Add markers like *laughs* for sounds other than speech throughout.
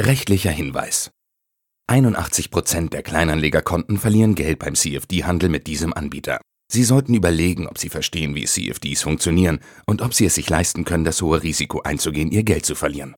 Rechtlicher Hinweis. 81% der Kleinanlegerkonten verlieren Geld beim CFD-Handel mit diesem Anbieter. Sie sollten überlegen, ob Sie verstehen, wie CFDs funktionieren und ob Sie es sich leisten können, das hohe Risiko einzugehen, Ihr Geld zu verlieren.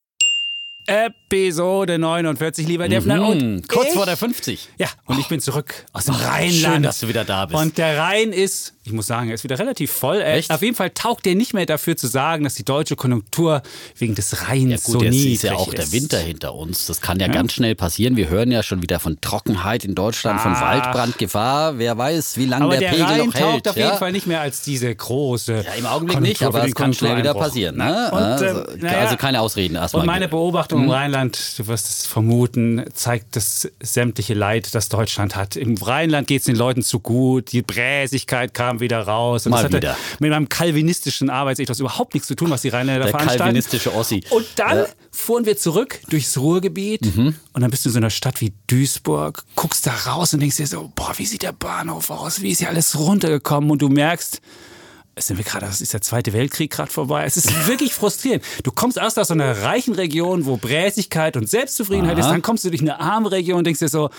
Episode 49, lieber Defner. Mhm, Und kurz ich, vor der 50. Ja, und ich bin zurück aus dem Rheinland. schön, dass du wieder da bist. Und der Rhein ist, ich muss sagen, er ist wieder relativ voll. Er, Echt? auf jeden Fall taugt er nicht mehr dafür zu sagen, dass die deutsche Konjunktur wegen des Rheins Ja gut, so jetzt niedrig ist ja auch der ist. Winter hinter uns. Das kann ja, ganz schnell passieren. Wir hören ja schon wieder von Trockenheit in Deutschland, von Ah. Waldbrandgefahr. Wer weiß, wie lange Aber der, der, Pegel Rhein noch hält. taugt auf ja? jeden Fall nicht mehr als diese große. Ja, im Augenblick nicht, Konjunktur aber für es kann schnell wieder passieren. Ne? Und, also, ähm, also keine Ausreden erstmal. Und meine Beobachtung im Rheinland, du wirst es vermuten, zeigt das sämtliche Leid, das Deutschland hat. Im Rheinland geht es den Leuten zu gut, die Bräsigkeit kam wieder raus. Und Mal das hatte wieder. mit meinem kalvinistischen Arbeitsethos überhaupt nichts zu tun, was die Rheinländer Der veranstalten. kalvinistische Ossi. Und dann Ja. fuhren wir zurück durchs Ruhrgebiet und dann bist du in so einer Stadt wie Duisburg, guckst da raus und denkst dir so, boah, wie sieht der Bahnhof aus, wie ist hier alles runtergekommen und du merkst, es sind wir gerade, ist der Zweite Weltkrieg gerade vorbei. Es ist *laughs* wirklich frustrierend. Du kommst erst aus so einer reichen Region, wo Bräsigkeit und Selbstzufriedenheit ist, Aha. dann kommst du durch eine arme Region und denkst dir so,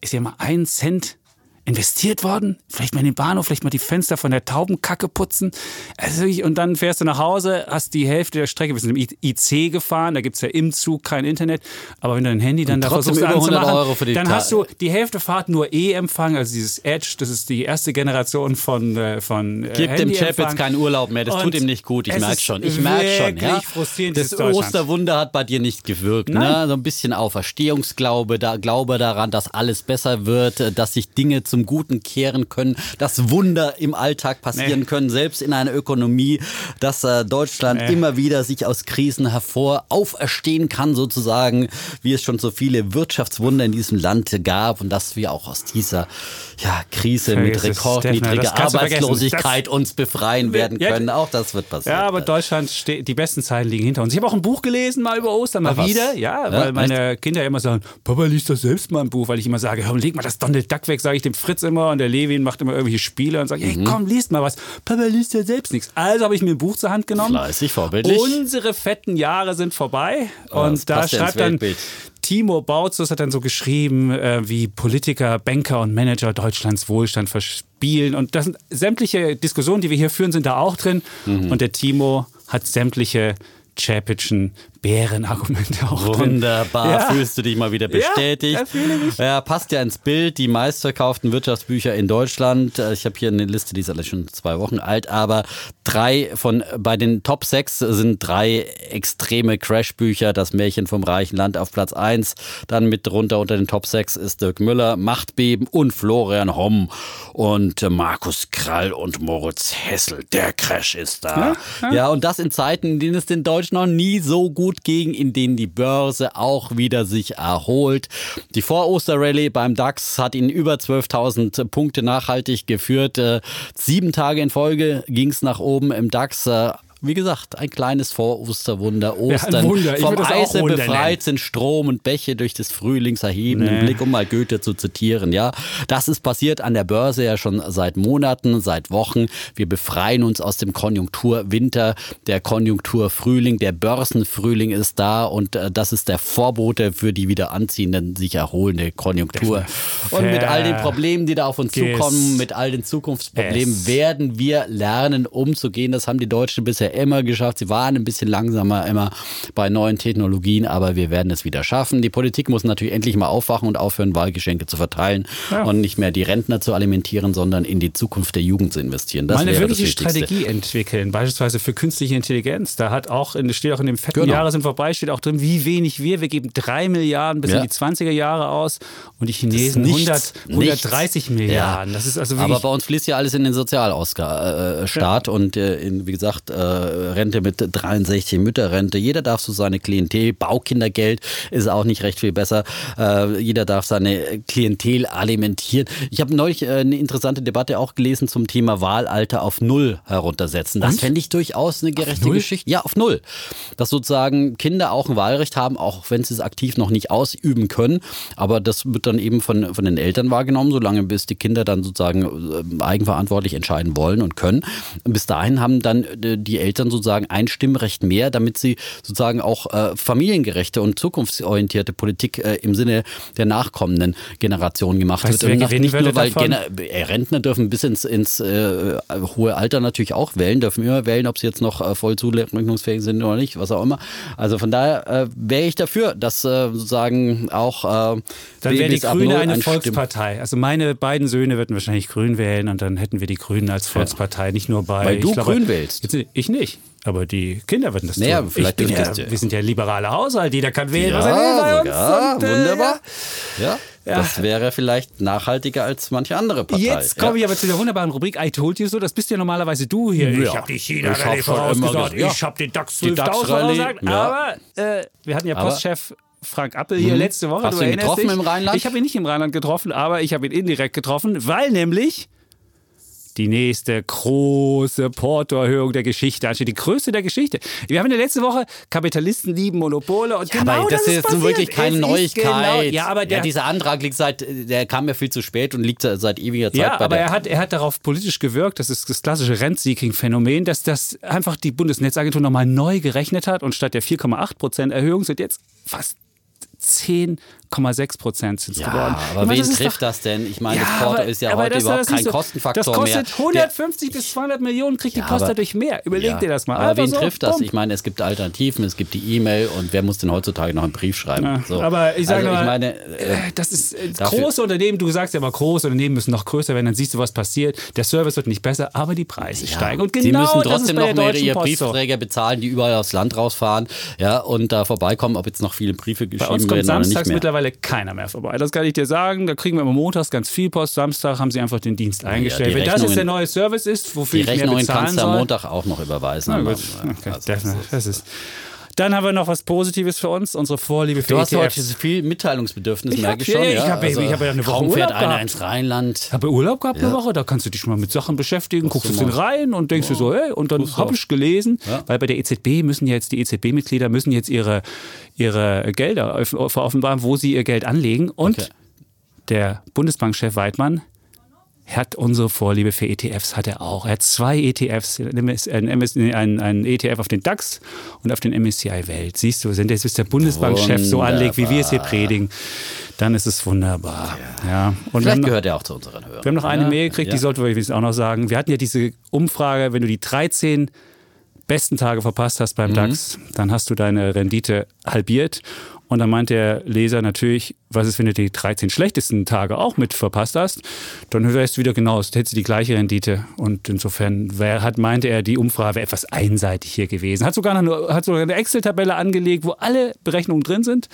ist hier mal ein Cent investiert worden? Vielleicht mal in den Bahnhof, vielleicht mal die Fenster von der Taubenkacke putzen. Also und dann fährst du nach Hause, hast die Hälfte der Strecke, wir sind im IC gefahren, da gibt's ja im Zug kein Internet, aber wenn du dein Handy dann Und da versuchst über 100 anzumachen, Euro für die dann hast du die Hälfte Fahrt nur E-Empfang, also dieses Edge, das ist die erste Generation von, äh, von äh, Gib dem Chap jetzt keinen Urlaub mehr, das tut Und ihm nicht gut, ich es merk ist schon. Ich merk schon, ja. Das. Osterwunder hat bei dir nicht gewirkt, ne? So ein bisschen Auferstehungsglaube, da Glaube daran, dass alles besser wird, dass sich Dinge zum Guten kehren können, dass Wunder im Alltag passieren Nee. können, selbst in einer Ökonomie, dass äh, Deutschland Nee. immer wieder sich aus Krisen hervor auferstehen kann, sozusagen, wie es schon so viele Wirtschaftswunder in diesem Land gab und dass wir auch aus dieser ja, Krise mit Vergiss Stefan, rekordniedriger. Arbeitslosigkeit uns befreien werden Ja, können. Auch das wird passieren. Ja, aber Deutschland steht, die besten Zeiten liegen hinter uns. Ich habe auch ein Buch gelesen, mal über Ostern, mal Ach, wieder. Ja, Ja, weil meine Kinder immer sagen, Papa liest doch selbst mal ein Buch, weil ich immer sage, hör, leg mal das Donald Duck weg, sage ich dem Fritz immer und der Levin macht immer irgendwelche Spiele und sagt, Mhm. hey, komm, liest mal was. Papa liest ja selbst nichts. Also habe ich mir ein Buch zur Hand genommen. Fleißig, vorbildlich. Unsere fetten Jahre sind vorbei. Oh, und da schreibt dann. Timo Bautzus hat dann so geschrieben, äh, wie Politiker, Banker und Manager Deutschlands Wohlstand verspielen. Und das sind sämtliche Diskussionen, die wir hier führen, sind da auch drin. Mhm. Und der Timo hat sämtliche Chapitschen Bärenargumente auch drin. Wunderbar, Ja. fühlst du dich mal wieder bestätigt. Ja. Ja, passt ja ins Bild. Die meistverkauften Wirtschaftsbücher in Deutschland. Ich habe hier eine Liste, die ist alle schon zwei Wochen alt, aber drei von bei den Top 6 sind drei extreme Crashbücher. Das Märchen vom reichen Land auf Platz 1. Dann mit drunter unter den Top 6 ist Dirk Müller, Machtbeben und Florian Homm und äh, Markus Krall und Moritz Hessel. Der Crash ist da. Ja, und das in Zeiten, in denen es den Deutschen noch nie so gut ging, in denen die Börse auch wieder sich erholt. Die Vor-Oster-Rallye beim DAX hat ihn über 12.000 Punkte nachhaltig geführt. Äh, Sieben Tage in Folge ging es nach oben im DAX. Wie gesagt, ein kleines Vor-Osterwunder. Ostern. Ich Vom Eise befreit sind Strom und Bäche durch des Frühlings erhebenden Nee. Blick, um mal Goethe zu zitieren. Ja, das ist passiert an der Börse ja schon seit Monaten, seit Wochen. Wir befreien uns aus dem Konjunkturwinter, der Konjunkturfrühling, der Börsenfrühling ist da und äh, das ist der Vorbote für die wieder anziehenden, sich erholende Konjunktur. Und mit all den Problemen, die da auf uns zukommen, mit all den Zukunftsproblemen, werden wir lernen, umzugehen. Das haben die Deutschen bisher immer geschafft. Sie waren ein bisschen langsamer immer bei neuen Technologien, aber wir werden es wieder schaffen. Die Politik muss natürlich endlich mal aufwachen und aufhören, Wahlgeschenke zu verteilen Ja. und nicht mehr die Rentner zu alimentieren, sondern in die Zukunft der Jugend zu investieren. Das Mal eine wäre das wirkliche. Strategie entwickeln, beispielsweise für künstliche Intelligenz. Da hat auch, steht auch in dem fetten Genau. Jahre sind vorbei, steht auch drin, wie wenig wir. Wir geben drei Milliarden bis Ja. in die 20er Jahre aus und die Chinesen nichts. 100, 130 Nichts. Milliarden. Ja. Das ist also. Aber bei uns fließt ja alles in den Sozialstaat äh, und äh, in, wie gesagt, äh, Rente mit 63, Mütterrente. Jeder darf so seine Klientel, Baukindergeld ist auch nicht recht viel besser. Äh, jeder darf seine Klientel alimentieren. Ich habe neulich äh, eine interessante Debatte auch gelesen zum Thema Wahlalter auf Null heruntersetzen. Das fände ich durchaus eine gerechte Geschichte. Ja, auf Null. Dass sozusagen Kinder auch ein Wahlrecht haben, auch wenn sie es aktiv noch nicht ausüben können. Aber das wird dann eben von, von den Eltern wahrgenommen, solange bis die Kinder dann sozusagen äh, eigenverantwortlich entscheiden wollen und können. Bis dahin haben dann äh, die Eltern sozusagen ein Stimmrecht mehr, damit sie sozusagen auch äh, familiengerechte und zukunftsorientierte Politik äh, im Sinne der nachkommenden Generation gemacht Weißt wird. Und nicht nur, weil? Gener äh, Rentner dürfen bis ins, ins äh, hohe Alter natürlich auch wählen, dürfen immer wählen, ob sie jetzt noch äh, voll zurechnungsfähig sind oder nicht, was auch immer. Also von daher äh, wäre ich dafür, dass sozusagen auch äh, Dann wäre die Grüne eine ein Stimm- Volkspartei. Also meine beiden Söhne würden wahrscheinlich Grün wählen und dann hätten wir die Grünen als Volkspartei, nicht nur bei. Weil du Grün wählst. Jetzt, ich nicht. Aber die Kinder würden das Naja, tun. vielleicht ich ja, du. wir sind ja liberale Haushalt, jeder kann wählen, was er will bei Ja, uns. ja und, äh, wunderbar. Ja, Ja. das wäre vielleicht nachhaltiger als manche andere Partei. Jetzt komme ja. ich aber zu der wunderbaren Rubrik I told you so. Das bist ja normalerweise du hier. Ja. Ich habe die china Ich hab rallye schon immer vorausgesagt. gesagt, ja. Ich habe den DAX Die 12.000 DAX-Rallye, vorausgesagt. ja. Aber äh, wir hatten ja Postchef Frank Appel hier Mhm. letzte Woche. Hast du ihn getroffen dich? im Rheinland? Ich habe ihn nicht im Rheinland getroffen, aber ich habe ihn indirekt getroffen, weil nämlich die nächste große Portoerhöhung der Geschichte ansteht. Die größte der Geschichte. Wir haben in der letzten Woche Kapitalisten lieben Monopole und Ja, genau aber das ist jetzt nun wirklich keine Es Neuigkeit. Genau, ja, aber der, ja, dieser Antrag liegt seit, der kam ja viel zu spät und liegt seit ewiger Zeit Ja, bei aber der. er hat, er hat darauf politisch gewirkt, das ist das klassische Rent-Seeking-Phänomen, dass das einfach die Bundesnetzagentur nochmal neu gerechnet hat und statt der 4,8 Prozent Erhöhung sind jetzt fast 10,6 Prozent sind es geworden. ja, aber Ich wen das trifft doch- das denn? Ich meine, Ja, das Porto aber- ist ja heute das- überhaupt das kein so- Kostenfaktor Das kostet mehr. 150 bis 200 Millionen, kriegt die Ja, Post aber- dadurch mehr. Überleg dir das mal. Aber wen so, trifft das? bumm. Ich meine, es gibt Alternativen, es gibt die E-Mail und wer muss denn heutzutage noch einen Brief schreiben? So. Aber ich sage also, mal, ich meine, äh, äh, das ist äh, große Unternehmen, du sagst ja immer, große Unternehmen müssen noch größer werden, dann siehst du, was passiert. Der Service wird nicht besser, aber die Preise steigen. Und genau Sie müssen das ist trotzdem noch mehr ihre Post. Briefträger bezahlen, die überall aufs Land rausfahren ja, und da vorbeikommen, ob jetzt noch viele Briefe geschrieben werden oder nicht mehr. mittlerweile keiner mehr vorbei. Das kann ich dir sagen. Da kriegen wir immer montags ganz viel Post. Samstag haben sie einfach den Dienst eingestellt. die Wenn das jetzt der neue Service ist, wofür Die ich mehr bezahlen kannst du am soll. Montag auch noch überweisen. Na aber, gut, äh, okay, also, definitiv. das ist. Dann haben wir noch was Positives für uns, unsere Vorliebe für Du hast ETFs. heute viel Mitteilungsbedürfnis, Ich merke ich schon. ja, ich hab- ich also, hab ja eine Woche Urlaub einer gehabt. ins Rheinland. Ich habe Urlaub gehabt eine Woche, da kannst du dich schon mal mit Sachen beschäftigen, guckst du den rein und denkst dir so, hey, und dann habe ich gelesen, weil bei der EZB müssen jetzt die EZB-Mitglieder müssen jetzt ihre, ihre Gelder off- offenbaren, wo sie ihr Geld anlegen. Und Okay. der Bundesbankchef Weidmann hat unsere Vorliebe für ETFs, hat er auch. Er hat zwei ETFs, ein, MS, ein, MS, nee, ein, ein ETF auf den DAX und auf den MSCI Welt. Siehst du, wenn jetzt bis der Bundesbankchef so anlegt, wie wir es hier predigen, dann ist es wunderbar. Ja. Und wir haben Vielleicht noch- gehört er auch zu unseren Hörern. wir haben noch eine ja, Mail gekriegt, ja. die sollten wir jetzt auch noch sagen. Wir hatten ja diese Umfrage, wenn du die 13 besten Tage verpasst hast Mhm. beim DAX, dann hast du deine Rendite halbiert. Und dann meint der Leser natürlich, was ist, wenn du die 13 schlechtesten Tage auch mit verpasst hast? Dann wärst du wieder genau, hättest du die gleiche Rendite. Und insofern wär, hat, meinte er, die Umfrage wäre etwas einseitig hier gewesen. Hat sogar, eine, hat sogar eine Excel-Tabelle angelegt, wo alle Berechnungen drin sind.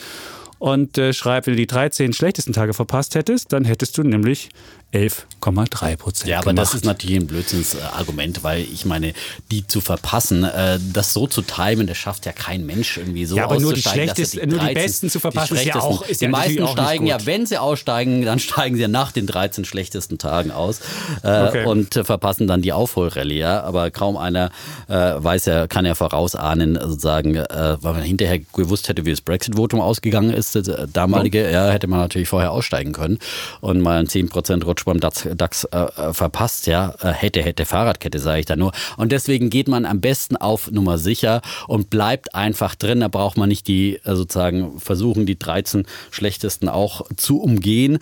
Und äh, schreibt, wenn du die 13 schlechtesten Tage verpasst hättest, dann hättest du nämlich 11,3 Prozent. Ja, aber das ist natürlich ein Blödsinnsargument, weil ich meine, die zu verpassen, äh, das so zu timen, das schafft ja kein Mensch irgendwie so Ja, aber nur die er schlechtesten- nur die 13 Besten zu verpassen, ist ja auch- ist ja Die meisten auch nicht steigen ja, wenn sie aussteigen, *laughs* dann steigen sie ja nach den 13 schlechtesten Tagen aus äh, Okay. und äh, verpassen dann die Aufholrallye. Ja? Aber kaum einer äh, weiß ja, kann ja vorausahnen, sozusagen, äh, weil man hinterher gewusst hätte, wie das Brexit-Votum ausgegangen ist, das äh, damalige, ja, hätte man natürlich vorher aussteigen können und mal einen 10% Rutsch beim DAX, DAX äh, verpasst, ja, äh, hätte, hätte Fahrradkette, sage ich da nur. Und deswegen geht man am besten auf Nummer sicher und bleibt einfach drin. Da braucht man nicht die äh, sozusagen versuchen, die 13 schlechtesten auch zu umgehen.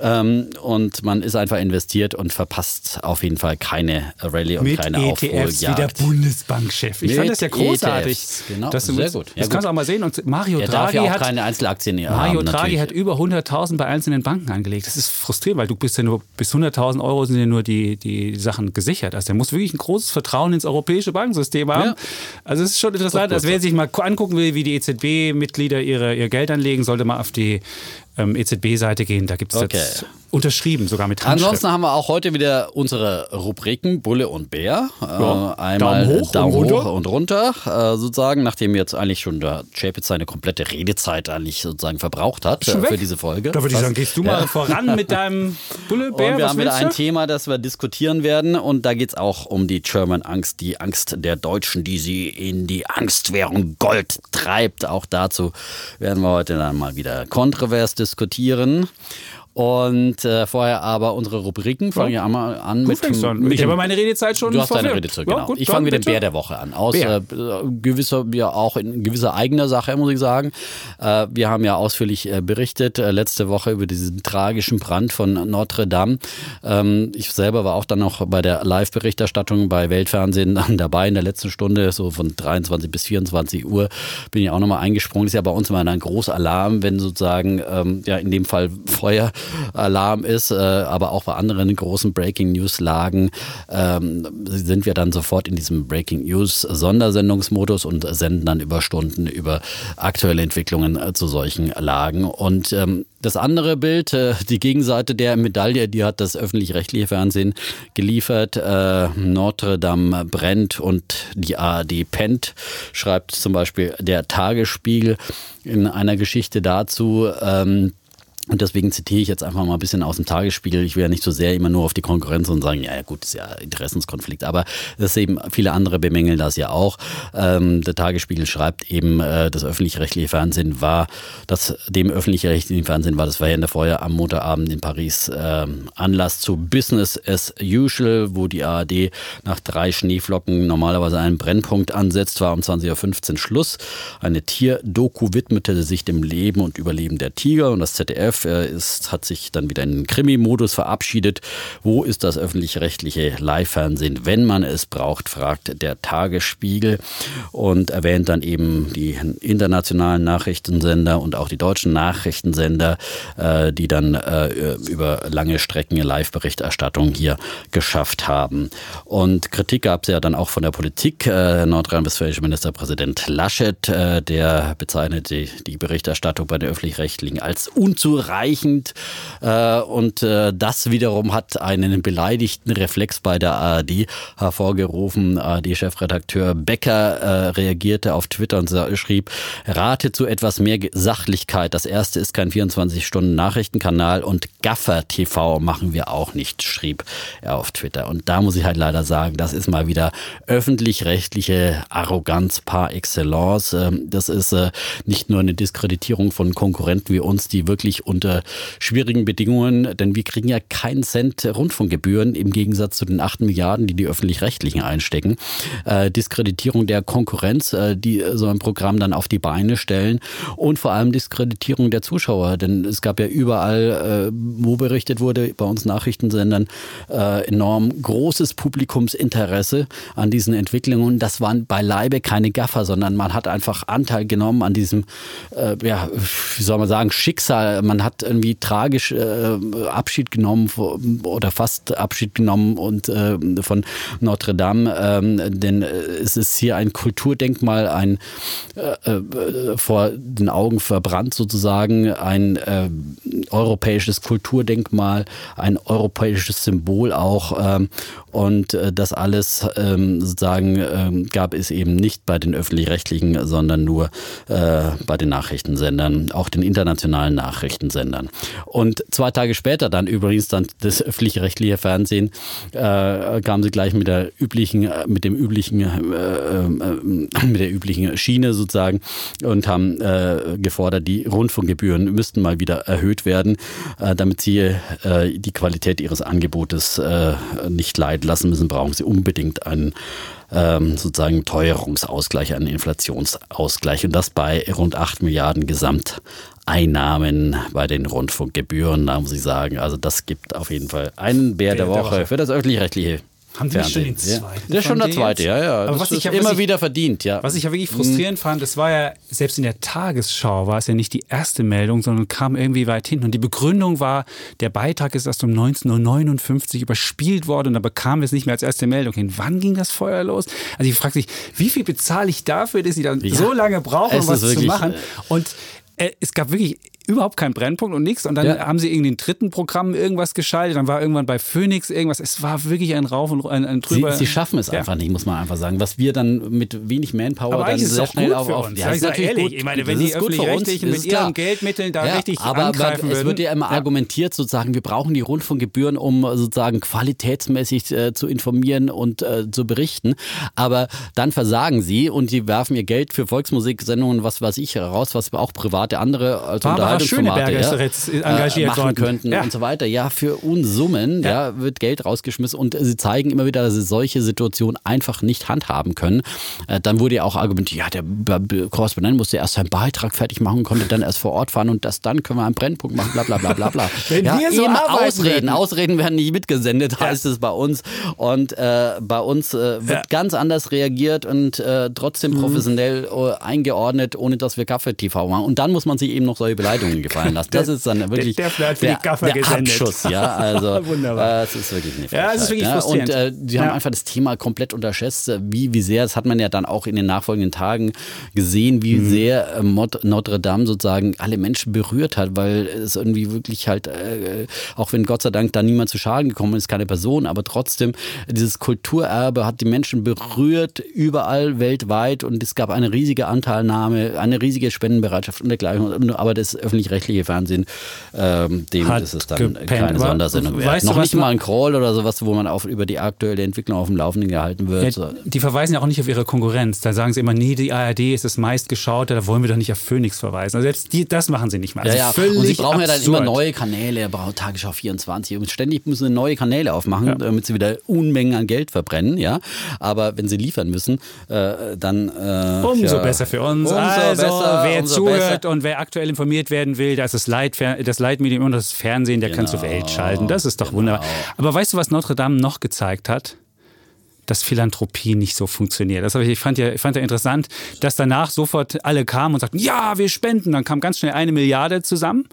Ähm, und man ist einfach investiert und verpasst auf jeden Fall keine Rallye und mit keine ETFs wie der. Bundesbankchef. Ich Mit fand das ja großartig. ETFs, genau. dass du Sehr gut. Ja, das gut. kannst du auch mal sehen. Und Mario Er darf Draghi ja auch hat keine Einzelaktien Mario haben. Draghi natürlich. hat über 100.000 bei einzelnen Banken angelegt. Das ist frustrierend, weil du bist ja nur bis 100.000 Euro sind ja nur die, die Sachen gesichert. Also der muss wirklich ein großes Vertrauen ins europäische Bankensystem haben. Ja. Also es ist schon interessant, gut als wer sich mal angucken will, wie die EZB-Mitglieder ihre, ihr Geld anlegen, sollte mal auf die ähm, EZB-Seite gehen. Da gibt es Okay. jetzt unterschrieben, sogar mit Handschrift. Ansonsten haben wir auch heute wieder unsere Rubriken Bulle und Bär. Ja. Äh, einmal Daumen hoch Daumen und hoch runter. und runter, äh, sozusagen, nachdem jetzt eigentlich schon der Chapitz seine komplette Redezeit eigentlich sozusagen verbraucht hat äh, für diese Folge. Da würde ich sagen, gehst du mal voran mit deinem Bulle, Bär, Und wir haben wieder ein? Thema, das wir diskutieren werden. Und da geht es auch um die German Angst, die Angst der Deutschen, die sie in die Angstwährung Gold treibt. Auch dazu werden wir heute dann mal wieder kontrovers diskutieren diskutieren. Und äh, vorher aber unsere Rubriken. Fangen wir einmal an Du mit, fängst an. mit Ich habe meine Redezeit schon Du hast deine. Redezeit, Ja, genau. gut, ich fange mit dem. Bär der Woche an. Aus äh, gewisser, ja auch in gewisser eigener Sache, muss ich sagen. Äh, wir haben ja ausführlich äh, berichtet äh, letzte Woche über diesen tragischen Brand von Notre Dame. Ähm, ich selber war auch dann noch bei der Live-Berichterstattung bei Weltfernsehen dann *laughs* dabei in der letzten Stunde, so von 23 bis 24 Uhr bin ich auch nochmal eingesprungen. Das ist ja bei uns immer ein großer Alarm, wenn sozusagen ähm, ja in dem Fall Feueralarm ist, äh, aber auch bei anderen großen Breaking News Lagen ähm, sind wir dann sofort in diesem Breaking News Sondersendungsmodus und senden dann über Stunden über aktuelle Entwicklungen äh, zu solchen Lagen. Und ähm, das andere Bild, äh, die Gegenseite der Medaille, die hat das öffentlich-rechtliche Fernsehen geliefert. Äh, Notre Dame brennt und die ARD pennt, schreibt zum Beispiel der Tagesspiegel in einer Geschichte dazu. Ähm, und deswegen zitiere ich jetzt einfach mal ein bisschen aus dem Tagesspiegel. Ich will ja nicht so sehr immer nur auf die Konkurrenz und sagen, ja, ja gut, ist ja Interessenskonflikt. Aber das eben, viele andere bemängeln das ja auch. Ähm, der Tagesspiegel schreibt eben, äh, das öffentlich-rechtliche Fernsehen war, das dem öffentlich-rechtlichen Fernsehen war das Verheerende Feuer am Montagabend in Paris ähm, Anlass zu Business as usual, wo die ARD nach drei Schneeflocken normalerweise einen Brennpunkt ansetzt, war um 20.15 Uhr Schluss. Eine Tierdoku widmete sich dem Leben und Überleben der Tiger und das ZDF äh, ist, hat sich dann wieder in den Krimi-Modus verabschiedet. Wo ist das öffentlich-rechtliche Live-Fernsehen, wenn man es braucht, fragt der Tagesspiegel und erwähnt dann eben die internationalen Nachrichtensender und auch die deutschen Nachrichtensender, äh, die dann äh, über lange Strecken Live-Berichterstattung hier geschafft haben. Und Kritik gab es ja dann auch von der Politik. Äh, Nordrhein-Westfälische Ministerpräsident Laschet, der bezeichnete die Berichterstattung bei den öffentlich-rechtlichen als unzureichend. Äh, und äh, das wiederum hat einen beleidigten Reflex bei der ARD hervorgerufen. ARD-Chefredakteur Becker äh, reagierte auf Twitter und schrieb, rate zu etwas mehr Sachlichkeit. Das erste ist kein 24-Stunden-Nachrichtenkanal und Gaffer TV machen wir auch nicht, schrieb er auf Twitter. Und da muss ich halt leider sagen, das ist mal wieder öffentlich-rechtliche Arroganz par excellence. Ähm, Das ist nicht nur eine Diskreditierung von Konkurrenten wie uns, die wirklich unter schwierigen Bedingungen, denn wir kriegen ja keinen Cent Rundfunkgebühren im Gegensatz zu den 8 Milliarden, die die öffentlich-rechtlichen einstecken. Äh, Diskreditierung der Konkurrenz, äh, die so ein Programm dann auf die Beine stellen und vor allem Diskreditierung der Zuschauer, denn es gab ja überall, äh, wo berichtet wurde, bei uns Nachrichtensendern, äh, enorm großes Publikumsinteresse an diesen Entwicklungen. Das waren beileibe keine Gaffer, sondern man hat einfach Anteil genommen an diesem, äh, ja, wie soll man sagen, Schicksal. Man hat irgendwie tragisch äh, Abschied genommen oder fast Abschied genommen und äh, von Notre Dame, ähm, denn äh, es ist hier ein Kulturdenkmal, ein äh, äh, vor den Augen verbrannt sozusagen, ein äh, europäisches Kulturdenkmal, ein europäisches Symbol auch ähm, und das alles ähm, sozusagen ähm, gab es eben nicht bei den öffentlich-rechtlichen, sondern nur bei den Nachrichtensendern, auch den internationalen Nachrichtensendern. Und zwei Tage später dann übrigens dann das öffentlich-rechtliche Fernsehen äh, kamen sie gleich mit der üblichen, äh, mit dem üblichen, äh, äh, mit der üblichen Schiene sozusagen und haben äh, gefordert, die Rundfunkgebühren müssten mal wieder erhöht werden, äh, damit sie die Qualität ihres Angebotes nicht leiden lassen müssen, brauchen sie unbedingt einen ähm, sozusagen Teuerungsausgleich, einen Inflationsausgleich und das bei rund 8 Milliarden Gesamteinnahmen bei den Rundfunkgebühren. Da muss ich sagen, also das gibt auf jeden Fall einen Bär der Bär der Woche Woche. für das öffentlich-rechtliche Haben Sie schon den zweiten Ja. Der ist schon der zweite, ja, ja. Aber das was ich ja- immer ich- wieder verdient, ja. Was ich ja wirklich frustrierend fand, das war ja, selbst in der Tagesschau war es ja nicht die erste Meldung, sondern kam irgendwie weit hinten. Und die Begründung war, der Beitrag ist erst um 19.59 Uhr überspielt worden und da bekamen wir es nicht mehr als erste Meldung hin. Wann ging das Feuer los? Also ich frage mich, wie viel bezahle ich dafür, dass sie dann Ja. so lange brauchen, Es um was zu machen? äh, Und es gab wirklich überhaupt kein Brennpunkt und nichts. Und dann Ja. haben sie irgendwie den dritten Programm irgendwas geschaltet. Dann war irgendwann bei Phoenix irgendwas. Es war wirklich ein Rauf und ein, ein Sie, drüber. sie schaffen es Ja. einfach nicht, muss man einfach sagen. Was wir dann mit wenig Manpower Aber dann es sehr auch schnell auf, auf ja, ist natürlich ehrlich, gut. ich meine, Das wenn die für uns, Öffentlich-Rechtlichen das mit ihren Geldmitteln da ja, richtig aber angreifen aber es würden. wird ja immer argumentiert sozusagen, wir brauchen die Rundfunkgebühren, um sozusagen qualitätsmäßig äh, zu informieren und äh, zu berichten. Aber dann versagen sie und sie werfen ihr Geld für Volksmusiksendungen, was weiß ich, raus, was auch private andere als Barbara Schöneberger ist ja, doch jetzt engagiert machen worden. könnten Ja. und so weiter. Ja, für Unsummen ja. wird Geld rausgeschmissen und sie zeigen immer wieder, dass sie solche Situationen einfach nicht handhaben können. Äh, dann wurde ja auch argumentiert, ja, der Korrespondent musste erst seinen Beitrag fertig machen, konnte dann erst vor Ort fahren und das dann können wir einen Brennpunkt machen, bla bla bla bla bla. *laughs* Wenn ja, wir so eben arbeiten Ausreden, würden. Ausreden werden nicht mitgesendet, heißt es bei uns. Und äh, bei uns äh, wird Ja. ganz anders reagiert und äh, trotzdem Mhm. professionell äh, eingeordnet, ohne dass wir Kaffee-TV machen. Und dann muss man sich eben noch solche Beleidigungen gefallen lassen. Das ist dann wirklich der die Gaffer der gesendet. Abschuss, ja. Also *laughs* Wunderbar. äh, es ist wirklich eine Ja, es ist Frechheit, wirklich ja. frustrierend. Und äh, die haben Ja. einfach das Thema komplett unterschätzt, äh, wie, wie sehr, das hat man ja dann auch in den nachfolgenden Tagen gesehen, wie Mhm. sehr äh, Notre Dame sozusagen alle Menschen berührt hat, weil es irgendwie wirklich halt, äh, auch wenn Gott sei Dank da niemand zu Schaden gekommen ist, keine Person, aber trotzdem, dieses Kulturerbe hat die Menschen berührt, überall weltweit und es gab eine riesige Anteilnahme, eine riesige Spendenbereitschaft und dergleichen. Aber das öffentlich-rechtliche Fernsehen, ähm, dem Hat ist es dann gepennt. keine Sondersendung wert. weißt du, Noch nicht mal ein Crawl oder sowas, wo man auf, über die aktuelle Entwicklung auf dem Laufenden gehalten wird. Ja, die verweisen ja auch nicht auf ihre Konkurrenz. Da sagen sie immer, nee, die ARD ist das meistgeschaute, da wollen wir doch nicht auf Phoenix verweisen. Also selbst die, das machen sie nicht mal. Ja, Also ja. völlig Und sie brauchen ja dann absurd. immer neue Kanäle, braucht Tagesschau 24 und ständig müssen sie neue Kanäle aufmachen, damit sie wieder Unmengen an Geld verbrennen, ja. Aber wenn sie liefern müssen, äh, dann äh, Umso ja, besser für uns. Umso also, besser, wer zuhört besser. und wer aktuell informiert werden will, da ist das, Leitfer das Leitmedium und das Fernsehen, der kann zur Genau. Welt schalten. Das ist doch wunderbar. Aber weißt du, was Notre Dame noch gezeigt hat? dass Philanthropie nicht so funktioniert. Das ich, ich fand ja, ich fand ja interessant, dass danach sofort alle kamen und sagten, ja, wir spenden. Dann kam ganz schnell eine Milliarde zusammen.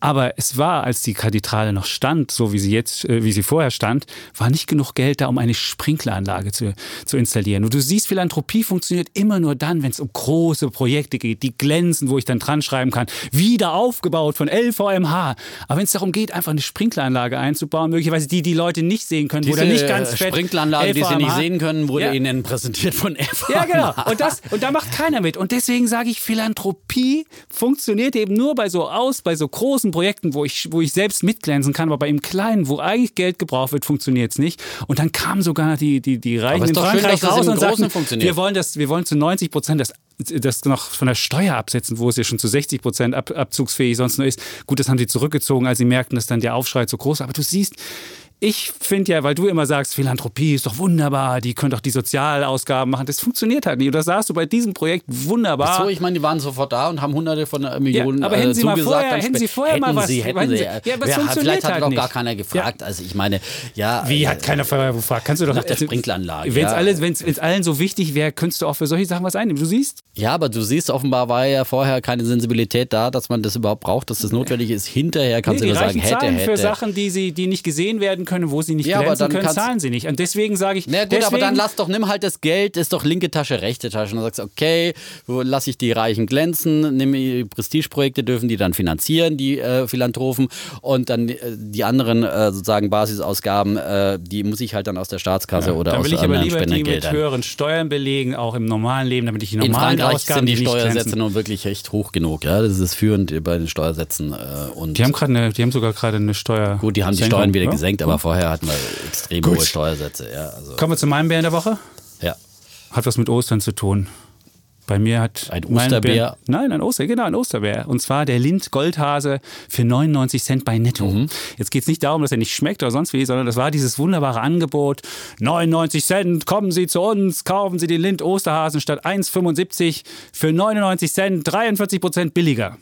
Aber es war, als die Kathedrale noch stand, so wie sie jetzt, äh, wie sie vorher stand, war nicht genug Geld da, um eine Sprinkleranlage zu, zu installieren. Und du siehst, Philanthropie funktioniert immer nur dann, wenn es um große Projekte geht, die glänzen, wo ich dann dran schreiben kann, wieder aufgebaut von LVMH. Aber wenn es darum geht, einfach eine Sprinkleranlage einzubauen, möglicherweise die, die Leute nicht sehen können, Diese oder nicht ganz fett, Sprinkleranlage, die sie nicht LVMH. sehen können, wurde Ja. ihnen präsentiert von LVMH. Ja, genau. Und, das, und da macht keiner mit. Und deswegen sage ich, Philanthropie funktioniert eben nur bei so aus, bei so großen Projekten, wo ich, wo ich selbst mitglänzen kann, aber bei im Kleinen, wo eigentlich Geld gebraucht wird, funktioniert es nicht. Und dann kamen sogar die, die, die Reichen in schön, Frankreich das raus und Großen sagten, wir wollen das, wir wollen zu 90 Prozent das das noch von der Steuer absetzen, wo es ja schon zu 60 Prozent ab, abzugsfähig sonst nur ist. Gut, das haben sie zurückgezogen, als sie merkten, dass dann der Aufschrei zu groß war. Aber du siehst, ich finde ja, weil du immer sagst, Philanthropie ist doch wunderbar, die können doch die Sozialausgaben machen. Das funktioniert halt nicht. Und das sahst du bei diesem Projekt wunderbar. So, ich meine, die waren sofort da und haben hunderte von äh, Millionen Ja, aber hätten äh, Sie mal zugesagt. vorher- dann hätten Sie vorher mal hätten was- Sie, hätten hätten sie, Sie- ja, aber es funktioniert Vielleicht hat halt doch gar keiner gefragt. Also ich meine, ja. Wie äh, hat keiner vorher gefragt? Kannst du doch Nach der Sprinkleranlage, Wenn es ja. alles, wenn's, wenn's allen so wichtig wäre, könntest du auch für solche Sachen was einnehmen. Du siehst, Ja, aber du siehst, offenbar war ja vorher keine Sensibilität da, dass man das überhaupt braucht, dass das notwendig ist. Hinterher kannst nee, du nur sagen, hätte, zahlen hätte. für Sachen, die sie, die nicht gesehen werden können, wo sie nicht Ja, aber glänzen dann können, zahlen sie nicht. Und deswegen sage ich, Na gut, deswegen, aber dann lass doch, nimm halt das Geld, ist doch linke Tasche, rechte Tasche. Und dann sagst du, okay, lass ich die Reichen glänzen, nimm die Prestigeprojekte, dürfen die dann finanzieren, die äh, Philanthropen. Und dann äh, die anderen äh, sozusagen Basisausgaben, äh, die muss ich halt dann aus der Staatskasse oder dann aus will ich aber anderen lieber die mit Spendengeldern. höheren Steuern belegen, auch im normalen Leben, damit ich die In normalen Frankreich Ausgaben sind die Steuersätze nun wirklich echt hoch genug. Ja, das ist führend bei den Steuersätzen. Äh, und Die haben gerade eine, die haben sogar gerade eine Steuer. Gut, die haben die Steuern wieder ja? gesenkt, aber vorher hatten wir extrem Gut. hohe Steuersätze. Ja, also, Kommen wir zu meinem Bär in der Woche. ja. Hat was mit Ostern zu tun. Bei mir hat Ein Osterbär? Bär, nein, ein Oster, genau, ein Osterbär. Und zwar der Lind Goldhase für 99 Cent bei Netto. Mhm. Jetzt geht es nicht darum, dass er nicht schmeckt oder sonst wie, sondern das war dieses wunderbare Angebot. 99 Cent, kommen Sie zu uns, kaufen Sie den Lind Osterhasen statt 1,75 für 99 Cent, 43 Prozent billiger.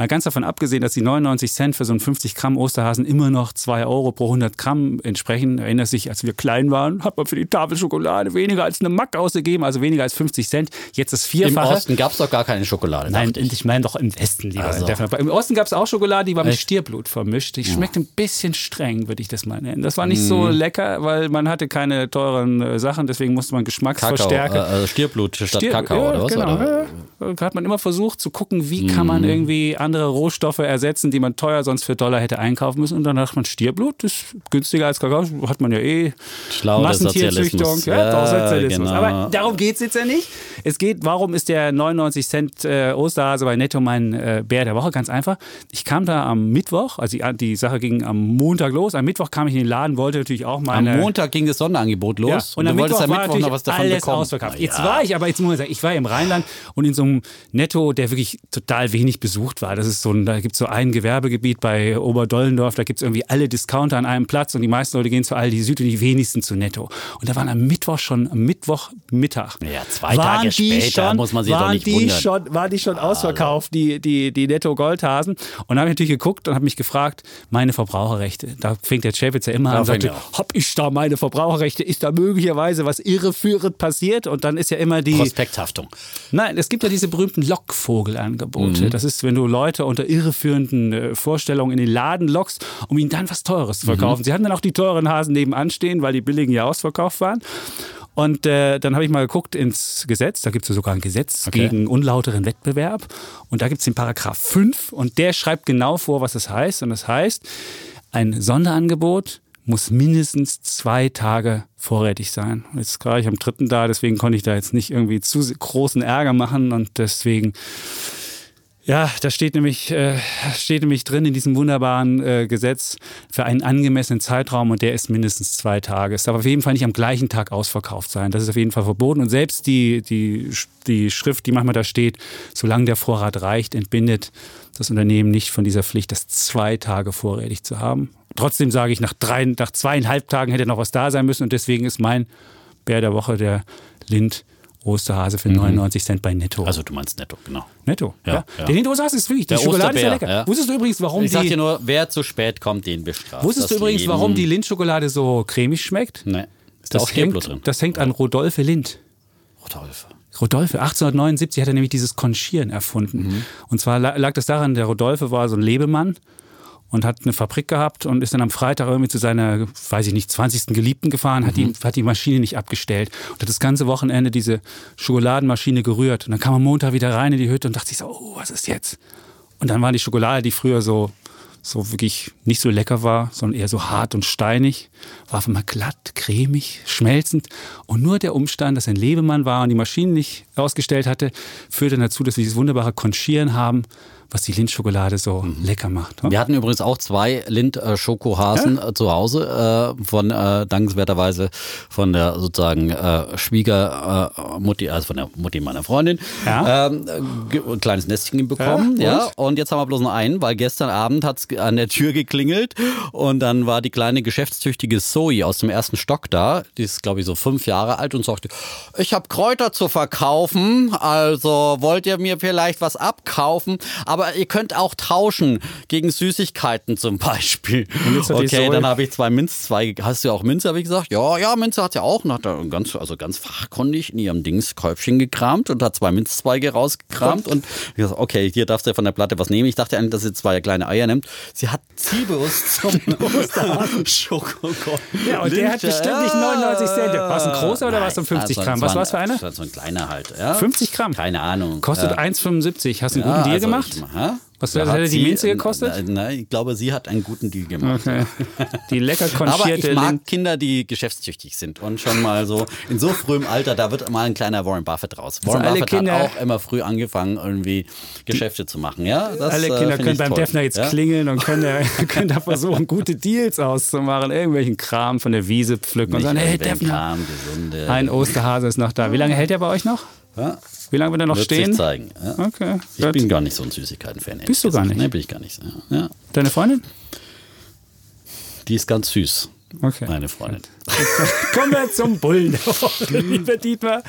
Mal ganz davon abgesehen, dass die 99 Cent für so einen 50 Gramm Osterhasen immer noch 2 Euro pro 100 Gramm entsprechen. Erinnert sich, als wir klein waren, hat man für die Tafel Schokolade weniger als eine Mack ausgegeben, also weniger als 50 Cent. Jetzt das Im Vierfache. Osten gab es doch gar keine Schokolade. Nein, ich. ich meine doch im Westen lieber. Also. Im Osten gab es auch Schokolade, die war mit Echt? Stierblut vermischt. Die schmeckt ein bisschen streng, würde ich das mal nennen. Das war nicht so Mhm. lecker, weil man hatte keine teuren äh, Sachen, deswegen musste man Kakao, Geschmacksverstärker. äh, äh, Stierblut statt Stier- Kakao ja, oder was? Genau, Oder? ja. hat man immer versucht zu gucken, wie kann man irgendwie andere Rohstoffe ersetzen, die man teuer sonst für Dollar hätte einkaufen müssen. Und dann dachte man, Stierblut ist günstiger als Kakao, hat man ja eh. Schlau, Sozialismus. Ja, doch, Sozialismus. genau. Aber darum geht es jetzt ja nicht. Es geht, warum ist der 99 Cent äh, Osterhase bei Netto mein äh, Bär der Woche? Ganz einfach. Ich kam da am Mittwoch, also die, die Sache ging am Montag los. Am Mittwoch kam ich in den Laden, wollte natürlich auch Am meine. Montag ging das Sonderangebot los Ja, und, am du Mittwoch am Mittwoch noch was davon alles bekommen. ausverkauft. Na Jetzt ja. war ich aber, jetzt muss ich sagen, ich war im Rheinland und in so einem Netto, der wirklich total wenig besucht war. Das ist so ein, da gibt es so ein Gewerbegebiet bei Oberdollendorf, da gibt es irgendwie alle Discounter an einem Platz und die meisten Leute gehen zu Aldi Süd und die wenigsten zu Netto. Und da waren am Mittwoch schon, am Mittwochmittag. Ja, zwei Tage später muss man sich doch waren nicht die wundern. Schon, waren die schon ausverkauft, die, die, die Netto Goldhasen. Und da habe ich natürlich geguckt und habe mich gefragt, meine Verbraucherrechte. Da fängt der Chefitz ja immer an Da und fängt sagte, er hab ich da meine Verbraucherrechte? Ist da möglicherweise was irreführend passiert? Und dann ist ja immer die... Prospekthaftung. Nein, es gibt ja diese berühmten Lockvogelangebote. Das ist, wenn du Leute unter irreführenden äh, Vorstellungen in den Laden lockst, um ihnen dann was Teures zu verkaufen. Sie hatten dann auch die teuren Hasen nebenan stehen, weil die billigen ja ausverkauft waren. Und äh, dann habe ich mal geguckt ins Gesetz, da gibt es ja sogar ein Gesetz Okay. gegen unlauteren Wettbewerb. Und da gibt es den Paragraph 5 und der schreibt genau vor, was das heißt. Und das heißt, ein Sonderangebot muss mindestens zwei Tage vorrätig sein. Jetzt gerade ich am dritten da, deswegen konnte ich da jetzt nicht irgendwie zu großen Ärger machen und deswegen ja, da steht nämlich, äh, steht nämlich drin in diesem wunderbaren äh, Gesetz für einen angemessenen Zeitraum und der ist mindestens zwei Tage. Es darf auf jeden Fall nicht am gleichen Tag ausverkauft sein. Das ist auf jeden Fall verboten. Und selbst die, die, die Schrift, die manchmal da steht, solange der Vorrat reicht, entbindet das Unternehmen nicht von dieser Pflicht, das zwei Tage vorrätig zu haben. Trotzdem sage ich, nach, drei, nach zweieinhalb Tagen hätte noch was da sein müssen und deswegen ist mein Bär der Woche der Lind Osterhase für 99 Cent bei Netto. Also du meinst netto, genau. Netto. Ja, Ja, ja. Der Lind Osterhase ist wirklich, die Der Schokolade ist ja Osterbär, lecker. ja. Wusstest du übrigens, warum Ich sag dir die, nur, wer zu spät kommt, den bestraft. wusstest Das du übrigens, Leben- warum die Lindschokolade so cremig schmeckt? Nee. Ist da auch hängt, drin? das hängt an Rodolphe Lind. Rodolphe. Rodolphe, 1879 hat er nämlich dieses Conchieren erfunden. Mhm. Und zwar la- lag das daran, der Rodolphe war so ein Lebemann und hat eine Fabrik gehabt und ist dann am Freitag irgendwie zu seiner, weiß ich nicht, 20. Geliebten gefahren, hat, Mhm. die, hat die Maschine nicht abgestellt und hat das ganze Wochenende diese Schokoladenmaschine gerührt. Und dann kam am Montag wieder rein in die Hütte und dachte sich so, oh, was ist jetzt? Und dann war die Schokolade, die früher so, so wirklich nicht so lecker war, sondern eher so hart und steinig, war auf einmal glatt, cremig, schmelzend. Und nur der Umstand, dass er ein Lebemann war und die Maschine nicht ausgestellt hatte, führte dazu, dass wir dieses wunderbare Conchieren haben, was die Lindschokolade so lecker macht. ne? Wir hatten übrigens auch zwei Lind-Schokohasen äh, zu Hause, äh, von äh, dankenswerterweise von der sozusagen äh, Schwiegermutti, also von der Mutti meiner Freundin, Ja. ähm, ein kleines Nestchen bekommen. Ja, Ja, und jetzt haben wir bloß noch einen, weil gestern Abend hat es an der Tür geklingelt und dann war die kleine geschäftstüchtige Zoe aus dem ersten Stock da, die ist glaube ich so fünf Jahre alt und sagte, ich habe Kräuter zu verkaufen, also wollt ihr mir vielleicht was abkaufen, aber ihr könnt auch tauschen gegen Süßigkeiten zum Beispiel. Okay, dann habe ich zwei Minzzweige. Hast du auch Minze, habe ich gesagt? Ja, ja, Minze hat ja auch. Und hat da ganz, also ganz fachkundig in ihrem Dingskäufchen gekramt und hat zwei Minzzweige rausgekramt und ich gesagt, okay, hier darfst du von der Platte was nehmen. Ich dachte eigentlich, dass sie zwei kleine Eier nimmt. Sie hat Ziebus *laughs* zum Schokokon. Ja, und der hat bestimmt nicht 99 Cent. War es ein großer oder war es um 50 also, Gramm? Was war es für einer? War so ein kleiner halt. Ja? 50 Gramm? Keine Ahnung. Kostet ja. 1,75. Hast du einen Ja, guten Deal also gemacht? Hä? Was Da hätte die Minze gekostet? Nein, ich glaube, sie hat einen guten Deal gemacht. Okay. Die lecker *laughs* Aber konchierte ich mag Kinder, die geschäftstüchtig sind und schon mal so in so frühem Alter, da wird mal ein kleiner Warren Buffett raus. Warren alle Buffett Kinder- hat auch immer früh angefangen, irgendwie Geschäfte zu machen. Ja, das, Alle äh, Kinder find können beim toll. Defner jetzt ja? klingeln und können da, *laughs* können da versuchen, gute Deals auszumachen, irgendwelchen Kram von der Wiese pflücken und Nicht sagen, hey Defner, Kram, gesunde. ein Osterhase ist noch da. Wie lange hält er bei euch noch? Ja, Wie lange wird er noch wird stehen? sich zeigen. Ja. Okay. Ich gut. bin gar nicht so ein Süßigkeiten-Fan. Bist du gar nicht? Nee, bin ich gar nicht. Ja. Deine Freundin? Die ist ganz süß, Okay. meine Freundin. *laughs* Kommen wir zum Bullen, *laughs* lieber Dietmar.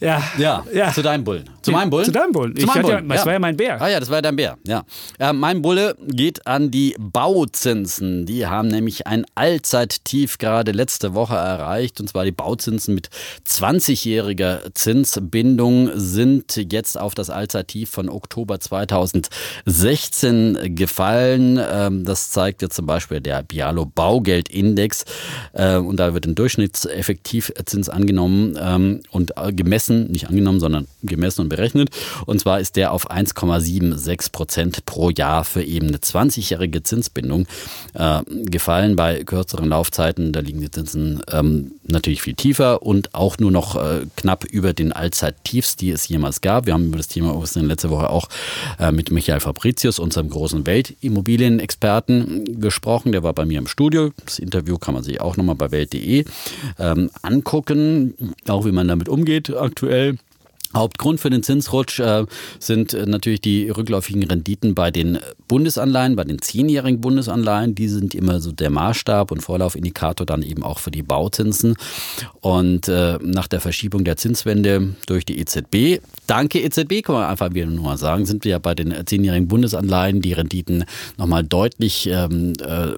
Ja, Ja, ja. zu deinem Bullen. Zu meinem Bullen? Zu deinem Bullen. Zu Ich meinem hatte ja- Bullen. das war ja mein Bär. Ah ja, das war ja dein Bär. Ja. Äh, mein Bulle geht an die Bauzinsen. Die haben nämlich ein Allzeittief gerade letzte Woche erreicht. Und zwar die Bauzinsen mit 20-jähriger Zinsbindung sind jetzt auf das Allzeittief von Oktober 2016 gefallen. Ähm, das zeigt jetzt zum Beispiel der Bialo Baugeldindex. Äh, und da wird ein Durchschnittseffektivzins angenommen ähm, und äh, gemessen, nicht angenommen, sondern gemessen und berechnet. Und zwar ist der auf 1,76 Prozent pro Jahr für eben eine 20-jährige Zinsbindung äh, gefallen. Bei kürzeren Laufzeiten, da liegen die Zinsen ähm, natürlich viel tiefer und auch nur noch äh, knapp über den Allzeittiefs, die es jemals gab. Wir haben über das Thema letzte Woche auch äh, mit Michael Fabricius, unserem großen Weltimmobilienexperten, gesprochen. Der war bei mir im Studio. Das Interview kann man sich auch nochmal bei welt.de ähm, angucken, auch wie man damit umgeht aktuell. Hauptgrund für den Zinsrutsch äh, sind äh, natürlich die rückläufigen Renditen bei den Bundesanleihen, bei den zehnjährigen Bundesanleihen. Die sind immer so der Maßstab und Vorlaufindikator dann eben auch für die Bauzinsen. Und äh, nach der Verschiebung der Zinswende durch die EZB, danke EZB, kann man einfach wieder nur mal sagen, sind wir ja bei den zehnjährigen Bundesanleihen die Renditen nochmal deutlich ähm, äh,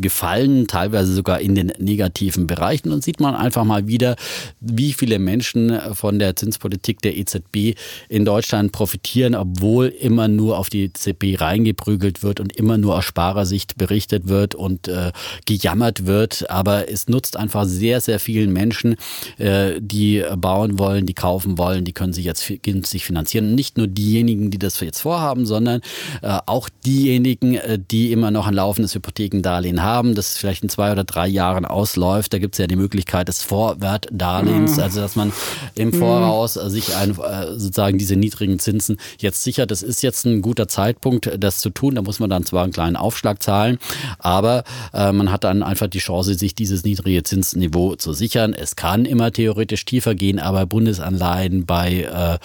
gefallen, teilweise sogar in den negativen Bereichen. Und sieht man einfach mal wieder, wie viele Menschen von der Zinspolitik der EZB in Deutschland profitieren, obwohl immer nur auf die EZB reingeprügelt wird und immer nur aus Sparersicht berichtet wird und äh, gejammert wird. Aber es nutzt einfach sehr, sehr vielen Menschen, äh, die bauen wollen, die kaufen wollen, die können sich jetzt günstig finanzieren. Und nicht nur diejenigen, die das jetzt vorhaben, sondern äh, auch diejenigen, äh, die immer noch ein laufendes Hypothekendarlehen haben, das vielleicht in zwei oder drei Jahren ausläuft. Da gibt es ja die Möglichkeit des Vorwertdarlehens, mhm. also dass man im Voraus sich ein, äh, sozusagen diese niedrigen Zinsen jetzt sicher. Das ist jetzt ein guter Zeitpunkt, das zu tun. Da muss man dann zwar einen kleinen Aufschlag zahlen, aber äh, man hat dann einfach die Chance, sich dieses niedrige Zinsniveau zu sichern. Es kann immer theoretisch tiefer gehen, aber Bundesanleihen bei äh,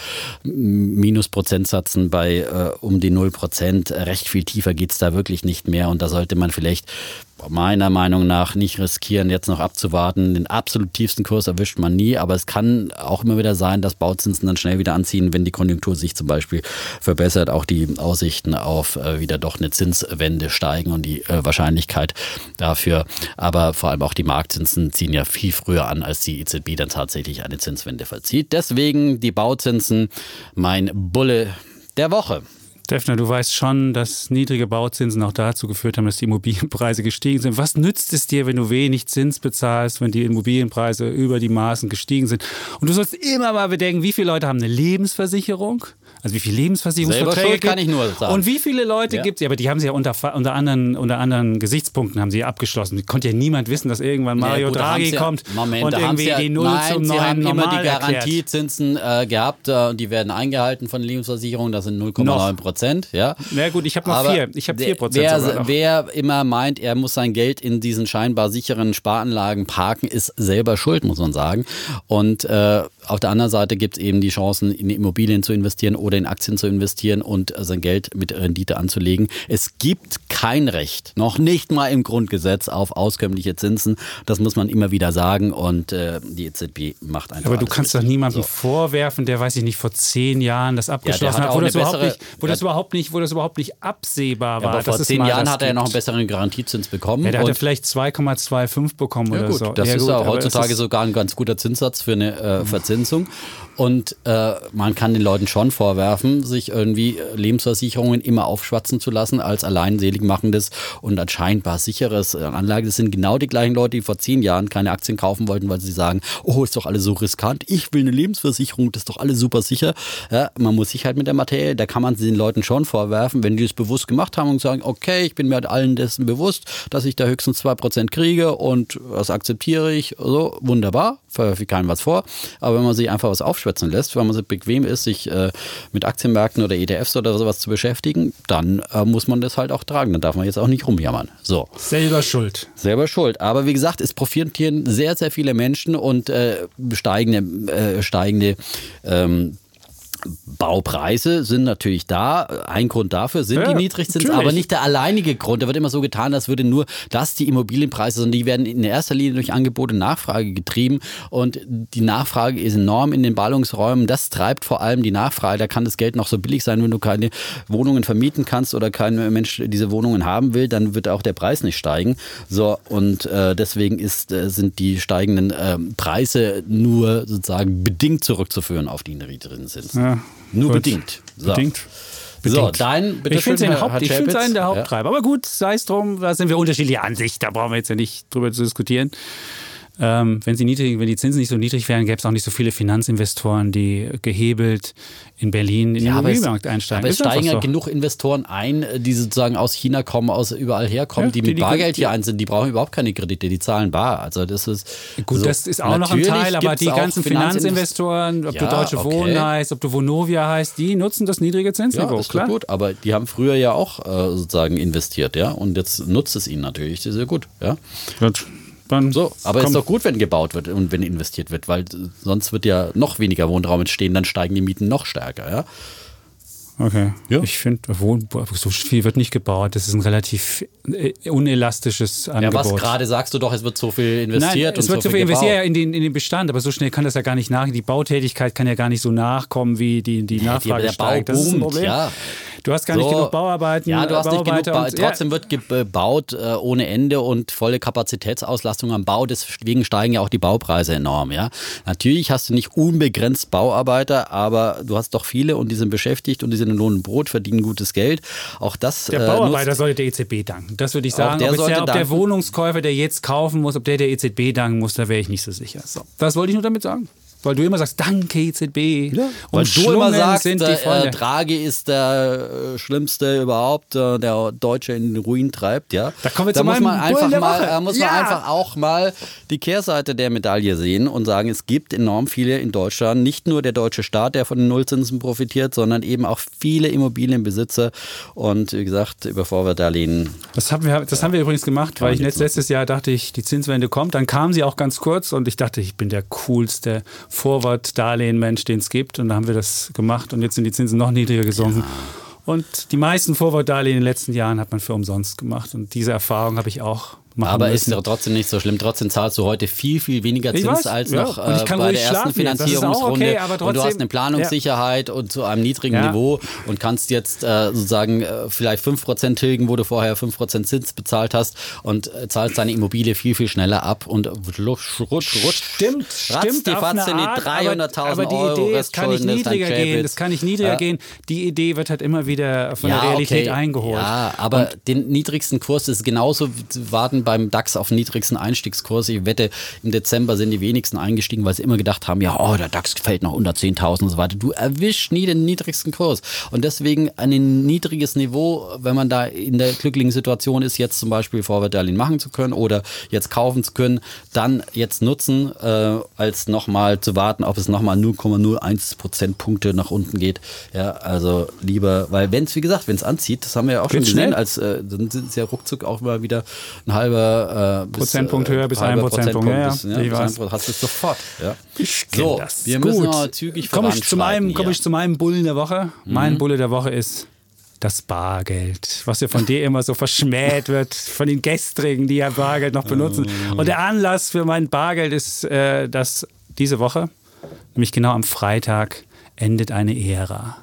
Minusprozentsätzen bei äh, um die 0 Prozent, recht viel tiefer geht es da wirklich nicht mehr. Und da sollte man vielleicht meiner Meinung nach nicht riskieren, jetzt noch abzuwarten. Den absolut tiefsten Kurs erwischt man nie, aber es kann auch immer wieder sein, dass Bauzinsen dann schnell wieder anziehen, wenn die Konjunktur sich zum Beispiel verbessert, auch die Aussichten auf äh, wieder doch eine Zinswende steigen und die äh, Wahrscheinlichkeit dafür. Aber vor allem auch die Marktzinsen ziehen ja viel früher an, als die EZB dann tatsächlich eine Zinswende vollzieht. Deswegen die Bauzinsen, mein Bulle der Woche. Defner, du weißt schon, dass niedrige Bauzinsen auch dazu geführt haben, dass die Immobilienpreise gestiegen sind. Was nützt es dir, wenn du wenig Zins bezahlst, wenn die Immobilienpreise über die Maßen gestiegen sind? Und du sollst immer mal bedenken, wie viele Leute haben eine Lebensversicherung? Also wie viele Lebensversicherungsverträge kann ich nur sagen. Und wie viele Leute ja. gibt es? Ja, aber die haben sie ja unter, unter, anderen, unter anderen Gesichtspunkten haben sie abgeschlossen. Konnte ja niemand wissen, dass irgendwann Mario ja, gut, Draghi kommt Moment, und irgendwie die Null nein, zum sie haben immer die Garantiezinsen äh, gehabt äh, und die werden eingehalten von Lebensversicherungen. Das sind 0,9 Prozent. Ja. Na gut, ich habe noch aber vier. Ich habe vier Prozent. Wer, wer immer meint, er muss sein Geld in diesen scheinbar sicheren Sparanlagen parken, ist selber schuld, muss man sagen. Und äh, auf der anderen Seite gibt es eben die Chancen, in Immobilien zu investieren oder in Aktien zu investieren und sein Geld mit Rendite anzulegen. Es gibt kein Recht, noch nicht mal im Grundgesetz, auf auskömmliche Zinsen. Das muss man immer wieder sagen und äh, die EZB macht einfach. Aber du kannst richtig. doch niemandem so. vorwerfen, der, weiß ich nicht, vor zehn Jahren das abgeschlossen ja, hat, wo, das überhaupt, nicht, wo das überhaupt nicht, wo das überhaupt nicht absehbar war. Ja, aber vor zehn Jahren hat er ja noch einen besseren Garantiezins bekommen. Ja, der hat vielleicht 2,25 bekommen ja, oder gut, so. Das ist ja heutzutage sogar ein ganz guter Zinssatz für eine äh, Verzinsung. *laughs* Verzinsung. Und äh, man kann den Leuten schon vorwerfen, sich irgendwie Lebensversicherungen immer aufschwatzen zu lassen als alleinselig machendes und anscheinend sicheres Anlage. Das sind genau die gleichen Leute, die vor zehn Jahren keine Aktien kaufen wollten, weil sie sagen, oh, ist doch alles so riskant, ich will eine Lebensversicherung, das ist doch alles super sicher. Ja, man muss sich halt mit der Materie, da kann man den Leuten schon vorwerfen, wenn die es bewusst gemacht haben und sagen, okay, ich bin mir halt allen dessen bewusst, dass ich da höchstens zwei Prozent kriege und das akzeptiere ich, so, wunderbar, ich keinem was vor. Aber wenn man sich einfach was aufschwätzen lässt, weil man so bequem ist, sich äh, mit Aktienmärkten oder ETFs oder sowas zu beschäftigen, dann äh, muss man das halt auch tragen. Dann darf man jetzt auch nicht rumjammern. So. Selber schuld. Selber schuld. Aber wie gesagt, es profitieren sehr, sehr viele Menschen und äh, steigende, äh, steigende ähm, Baupreise sind natürlich da. Ein Grund dafür sind ja, die Niedrigzinsen, natürlich. aber nicht der alleinige Grund. Da wird immer so getan, als würde nur das die Immobilienpreise, sondern die werden in erster Linie durch Angebot und Nachfrage getrieben. Und die Nachfrage ist enorm in den Ballungsräumen. Das treibt vor allem die Nachfrage. Da kann das Geld noch so billig sein, wenn du keine Wohnungen vermieten kannst oder kein Mensch diese Wohnungen haben will, dann wird auch der Preis nicht steigen. So, und äh, deswegen ist, äh, sind die steigenden äh, Preise nur sozusagen bedingt zurückzuführen auf die niedrigen Zinsen. Ja. Nur gut. bedingt. So. Bedingt. Bedingt. So, dein, bitte ich finde es einen der Haupttreiber. Ja. Aber gut, sei es drum, da sind wir unterschiedlicher Ansicht, da brauchen wir jetzt ja nicht drüber zu diskutieren. Ähm, wenn, sie niedrig, wenn die Zinsen nicht so niedrig wären, gäbe es auch nicht so viele Finanzinvestoren, die gehebelt in Berlin in Ja, den Immobilienmarkt einsteigen. Aber es Ist steigen ja so. genug Investoren ein, die sozusagen aus China kommen, aus überall herkommen, Ja, die die- mit die- Bargeld die- hier ein sind. Die brauchen überhaupt keine Kredite, die zahlen bar. Also das ist Gut, so. das ist auch noch ein Teil, aber die ganzen Finanzinvest- Finanzinvestoren, ob du Ja, Deutsche okay. Wohnen heißt, ob du Vonovia heißt, die nutzen das niedrige Ja, Zinsniveau, ist doch klar. gut, aber die haben früher ja auch äh, sozusagen investiert, ja, und jetzt nutzt es ihnen natürlich, ja gut, ja. Gut, dann So, aber komm. ist doch gut, wenn gebaut wird und wenn investiert wird, weil sonst wird ja noch weniger Wohnraum entstehen, dann steigen die Mieten noch stärker, ja. Okay. Ja. Ich finde, so viel wird nicht gebaut. Das ist ein relativ äh, unelastisches Ja, Angebot. was gerade sagst du doch, es wird so viel Nein, investiert es und wird so so viel viel investiert in den, in den Bestand, aber so schnell kann das ja gar nicht nach. Die Bautätigkeit kann ja gar nicht so nachkommen, wie die, die Nachfrage der Bau steigt. Das ist ein boomt, Problem. ja. Du hast gar nicht So. genug Bauarbeiten. Ja, du hast nicht genug Bauarbeiter Bau. und- ja. Trotzdem wird gebaut äh, ohne Ende und volle Kapazitätsauslastung am Bau. Deswegen steigen ja auch die Baupreise enorm. Ja, natürlich hast du nicht unbegrenzt Bauarbeiter, aber du hast doch viele und die sind beschäftigt und die sind in Lohn und Brot, verdienen gutes Geld. Auch das. Der äh, Bauarbeiter nutzt- sollte der EZB danken. Das würde ich Auch sagen. der ob, sollte der, ob der. Wohnungskäufer, der jetzt kaufen muss, ob der der EZB danken muss, da wäre ich nicht so sicher. So, das wollte ich nur damit sagen. Weil du immer sagst, danke EZB. Weil Und du immer sagst, sind die äh, Freunde. äh, Draghi ist der äh, Schlimmste überhaupt, äh, der Deutsche in den Ruin treibt, ja. Da kommen wir da zu muss man einfach mal, da muss man Ja. einfach auch mal die Kehrseite der Medaille sehen und sagen, es gibt enorm viele in Deutschland, nicht nur der deutsche Staat, der von den Nullzinsen profitiert, sondern eben auch viele Immobilienbesitzer und wie gesagt, über Vorwertdarlehen. Das haben wir, das haben wir übrigens gemacht, weil ich man letzt, letztes Jahr dachte ich, die Zinswende kommt. Dann kam sie auch ganz kurz und ich dachte, ich bin der coolste Vorwärtsdarlehen-Mensch, den es gibt. Und da haben wir das gemacht und jetzt sind die Zinsen noch niedriger gesunken. Und die meisten Vorwärtsdarlehen in den letzten Jahren hat man für umsonst gemacht. Und diese Erfahrung habe ich auch Aber ist müssen. doch trotzdem nicht so schlimm. Trotzdem zahlst du heute viel, viel weniger Zins weiß, als ja. noch Und äh, bei der ersten ist Finanzierungsrunde. okay, aber und du hast trotzdem- eine Planungssicherheit und zu einem niedrigen Ja. Niveau und kannst jetzt äh, sozusagen äh, vielleicht 5% tilgen, wo du vorher 5% Zins bezahlt hast und äh, zahlst deine Immobilie viel, viel schneller ab und rutsch, rutsch, rutsch. Stimmt, stimmt. die Fatze in die Art, 300.000 aber, aber die Euro Idee, es kann nicht ist niedriger gehen, das kann nicht niedriger Ja. gehen. Die Idee wird halt immer wieder von der Realität eingeholt. Ja, aber den niedrigsten Kurs ist genauso wie beim DAX auf den niedrigsten Einstiegskurs. Ich wette, im Dezember sind die wenigsten eingestiegen, weil sie immer gedacht haben, ja, oh, der DAX fällt noch unter 10.000 und so weiter. Du erwischst nie den niedrigsten Kurs. Und deswegen ein niedriges Niveau, wenn man da in der glücklichen Situation ist, jetzt zum Beispiel Vorwärtsdarlehen machen zu können oder jetzt kaufen zu können, dann jetzt nutzen, äh, als nochmal zu warten, ob es nochmal 0,01 Prozentpunkte nach unten geht. Ja, also lieber, weil wenn es, wie gesagt, wenn es anzieht, das haben wir ja auch schon Geht's gesehen, schnell. als äh, dann sind es ja ruckzuck auch mal wieder ein halber äh, bis, Prozentpunkt höher bis halber ein Prozentpunkt, ja, ja, bis, ich bis weiß. ein, hast du es sofort. Ja. Ich So, das. wir müssen aber zügig Komme ich, zu meinem, voranschreiten komm hier. ich zu meinem Bullen der Woche. Mhm. Mein Bulle der Woche ist das Bargeld, was ja von dir immer so verschmäht wird, von den Gestrigen, die ja Bargeld noch benutzen. Oh. Und der Anlass für mein Bargeld ist, äh, dass diese Woche, nämlich genau am Freitag, endet eine Ära.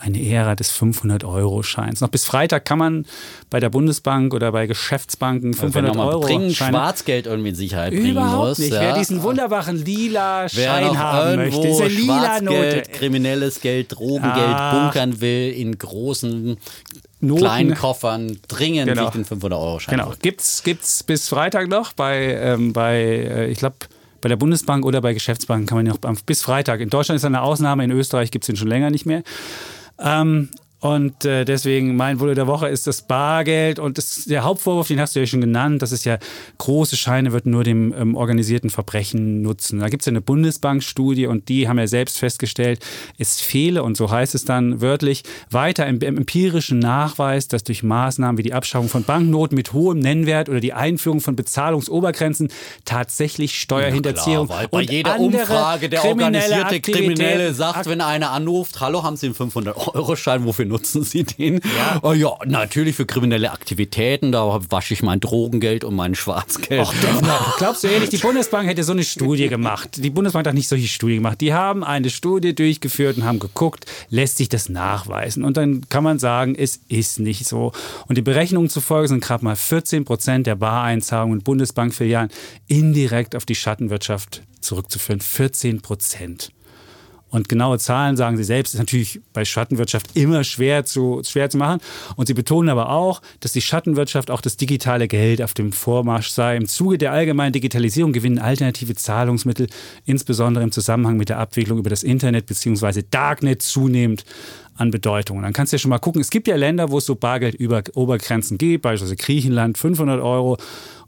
Eine Ära des 500-Euro-Scheins. Noch bis Freitag kann man bei der Bundesbank oder bei Geschäftsbanken Also wenn 500 nochmal Euro Scheine Schwarzgeld irgendwie in Sicherheit bringen Überhaupt muss. nicht. Ja. Wer diesen wunderbaren lila Schein haben möchte, diese lila Note. Kriminelles Geld, Drogengeld Ah. bunkern will in großen, Noten. kleinen Koffern, dringend Genau. den 500-Euro-Schein. Genau. Gibt's, gibt's bis Freitag noch bei, ähm, bei äh, ich glaube, bei der Bundesbank oder bei Geschäftsbanken kann man ja noch bis Freitag. In Deutschland ist eine Ausnahme, in Österreich gibt es den schon länger nicht mehr. Ähm, und äh, deswegen mein Bulle der Woche ist das Bargeld. Und das, der Hauptvorwurf, den hast du ja schon genannt, das ist ja, große Scheine wird nur dem ähm, organisierten Verbrechen nutzen. Da gibt es ja eine Bundesbank-Studie und die haben ja selbst festgestellt, es fehle, und so heißt es dann wörtlich, weiter im, im empirischen Nachweis, dass durch Maßnahmen wie die Abschaffung von Banknoten mit hohem Nennwert oder die Einführung von Bezahlungsobergrenzen tatsächlich Steuerhinterziehung Klar, weil bei und jeder Umfrage der organisierte Kriminelle sagt, wenn einer anruft, hallo, haben Sie einen 500-Euro-Schein, wofür nutzen Sie den? Ja. Oh, ja, natürlich für kriminelle Aktivitäten, da wasche ich mein Drogengeld und mein Schwarzgeld. *laughs* Glaubst du ehrlich, die Bundesbank hätte so eine Studie gemacht? Die Bundesbank hat nicht solche Studie gemacht. Die haben eine Studie durchgeführt und haben geguckt, lässt sich das nachweisen? Und dann kann man sagen, es ist nicht so. Und die Berechnungen zufolge sind gerade mal 14 Prozent der Bareinzahlungen in Bundesbankfilialen indirekt auf die Schattenwirtschaft zurückzuführen. 14 Prozent. Und genaue Zahlen, sagen sie selbst, ist natürlich bei Schattenwirtschaft immer schwer zu, schwer zu machen. Und sie betonen aber auch, dass die Schattenwirtschaft auch das digitale Geld auf dem Vormarsch sei. Im Zuge der allgemeinen Digitalisierung gewinnen alternative Zahlungsmittel, insbesondere im Zusammenhang mit der Abwicklung über das Internet bzw. Darknet, zunehmend an Bedeutung. Und dann kannst du ja schon mal gucken, es gibt ja Länder, wo es so Bargeld-Obergrenzen gibt, beispielsweise Griechenland 500 Euro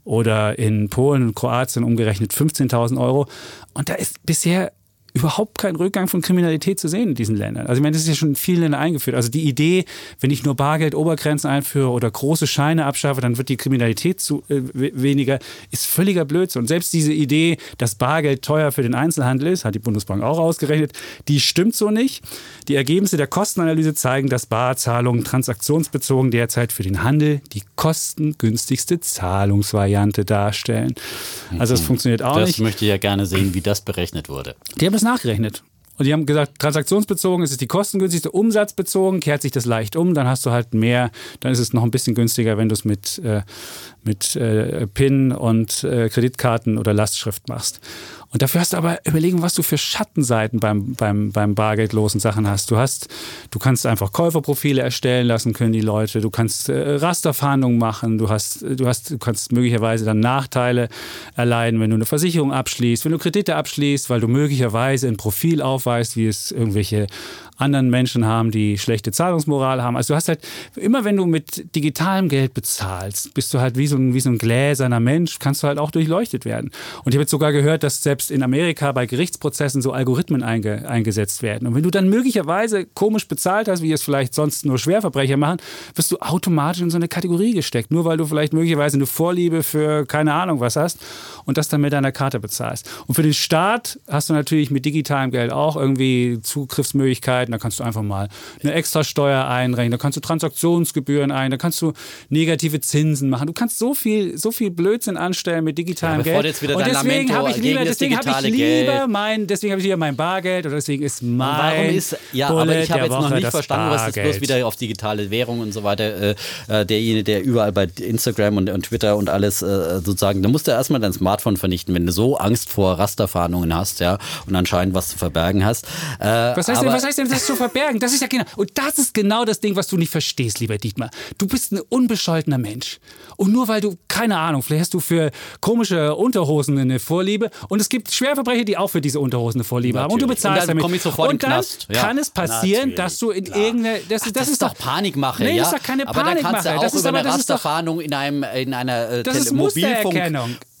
oder in Polen und Kroatien umgerechnet 15.000 Euro. Und da ist bisher überhaupt kein Rückgang von Kriminalität zu sehen in diesen Ländern. Also ich meine, das ist ja schon in vielen Ländern eingeführt. Also die Idee, wenn ich nur Bargeld Obergrenzen einführe oder große Scheine abschaffe, dann wird die Kriminalität zu, äh, weniger, ist völliger Blödsinn. Und selbst diese Idee, dass Bargeld teuer für den Einzelhandel ist, hat die Bundesbank auch ausgerechnet, die stimmt so nicht. Die Ergebnisse der Kostenanalyse zeigen, dass Barzahlungen transaktionsbezogen derzeit für den Handel die kostengünstigste Zahlungsvariante darstellen. Also das mhm. funktioniert auch das nicht. Das möchte ich ja gerne sehen, wie das berechnet wurde. Die haben das nachgerechnet. Und die haben gesagt, transaktionsbezogen ist es die kostengünstigste, umsatzbezogen kehrt sich das leicht um, dann hast du halt mehr, dann ist es noch ein bisschen günstiger, wenn du es mit, äh, mit äh, PIN und äh, Kreditkarten oder Lastschrift machst. Und dafür hast du aber überlegen, was du für Schattenseiten beim, beim, beim bargeldlosen Sachen hast. Du hast, du kannst einfach Käuferprofile erstellen lassen können die Leute. Du kannst äh, Rasterfahndungen machen. Du hast, du hast, du kannst möglicherweise dann Nachteile erleiden, wenn du eine Versicherung abschließt, wenn du Kredite abschließt, weil du möglicherweise ein Profil aufweist, wie es irgendwelche anderen Menschen haben, die schlechte Zahlungsmoral haben. Also du hast halt, immer wenn du mit digitalem Geld bezahlst, bist du halt wie so ein, wie so ein gläserner Mensch, kannst du halt auch durchleuchtet werden. Und ich habe jetzt sogar gehört, dass selbst in Amerika bei Gerichtsprozessen so Algorithmen einge, eingesetzt werden. Und wenn du dann möglicherweise komisch bezahlt hast, wie es vielleicht sonst nur Schwerverbrecher machen, wirst du automatisch in so eine Kategorie gesteckt, nur weil du vielleicht möglicherweise eine Vorliebe für keine Ahnung was hast und das dann mit deiner Karte bezahlst. Und für den Staat hast du natürlich mit digitalem Geld auch irgendwie Zugriffsmöglichkeiten da kannst du einfach mal eine Extrasteuer einrechnen, da kannst du Transaktionsgebühren ein, da kannst du negative Zinsen machen. Du kannst so viel, so viel Blödsinn anstellen mit digitalem ja, Geld. Jetzt wieder und deswegen habe ich lieber, deswegen habe ich lieber mein, deswegen habe ich lieber mein Bargeld oder deswegen ist mein. Warum ist, ja, Bullet aber ich habe jetzt noch nicht verstanden, was das bloß wieder auf digitale Währung und so weiter, äh, äh, derjenige, der überall bei Instagram und, und Twitter und alles äh, sozusagen, da musst du erstmal dein Smartphone vernichten, wenn du so Angst vor Rasterfahndungen hast, ja, und anscheinend was zu verbergen hast. Äh, was heißt denn, was heißt denn das zu verbergen? Das ist ja genau, und das ist genau das Ding, was du nicht verstehst, lieber Dietmar. Du bist ein unbescholtener Mensch. Und nur weil du, keine Ahnung, vielleicht hast du für komische Unterhosen eine Vorliebe und es gibt Schwerverbrecher, die auch für diese Unterhosen eine Vorliebe Natürlich. haben und du bezahlst und dann damit. Ich sofort und dann ja. kann es passieren, Natürlich. dass du in irgendeine, das, Ach, das, ist doch Panikmache, nee, ja? das ist doch keine aber Panikmache. Da kannst du auch das über ist eine aber, Rasterfahndung in einem in einer äh, das ist Mobilfunk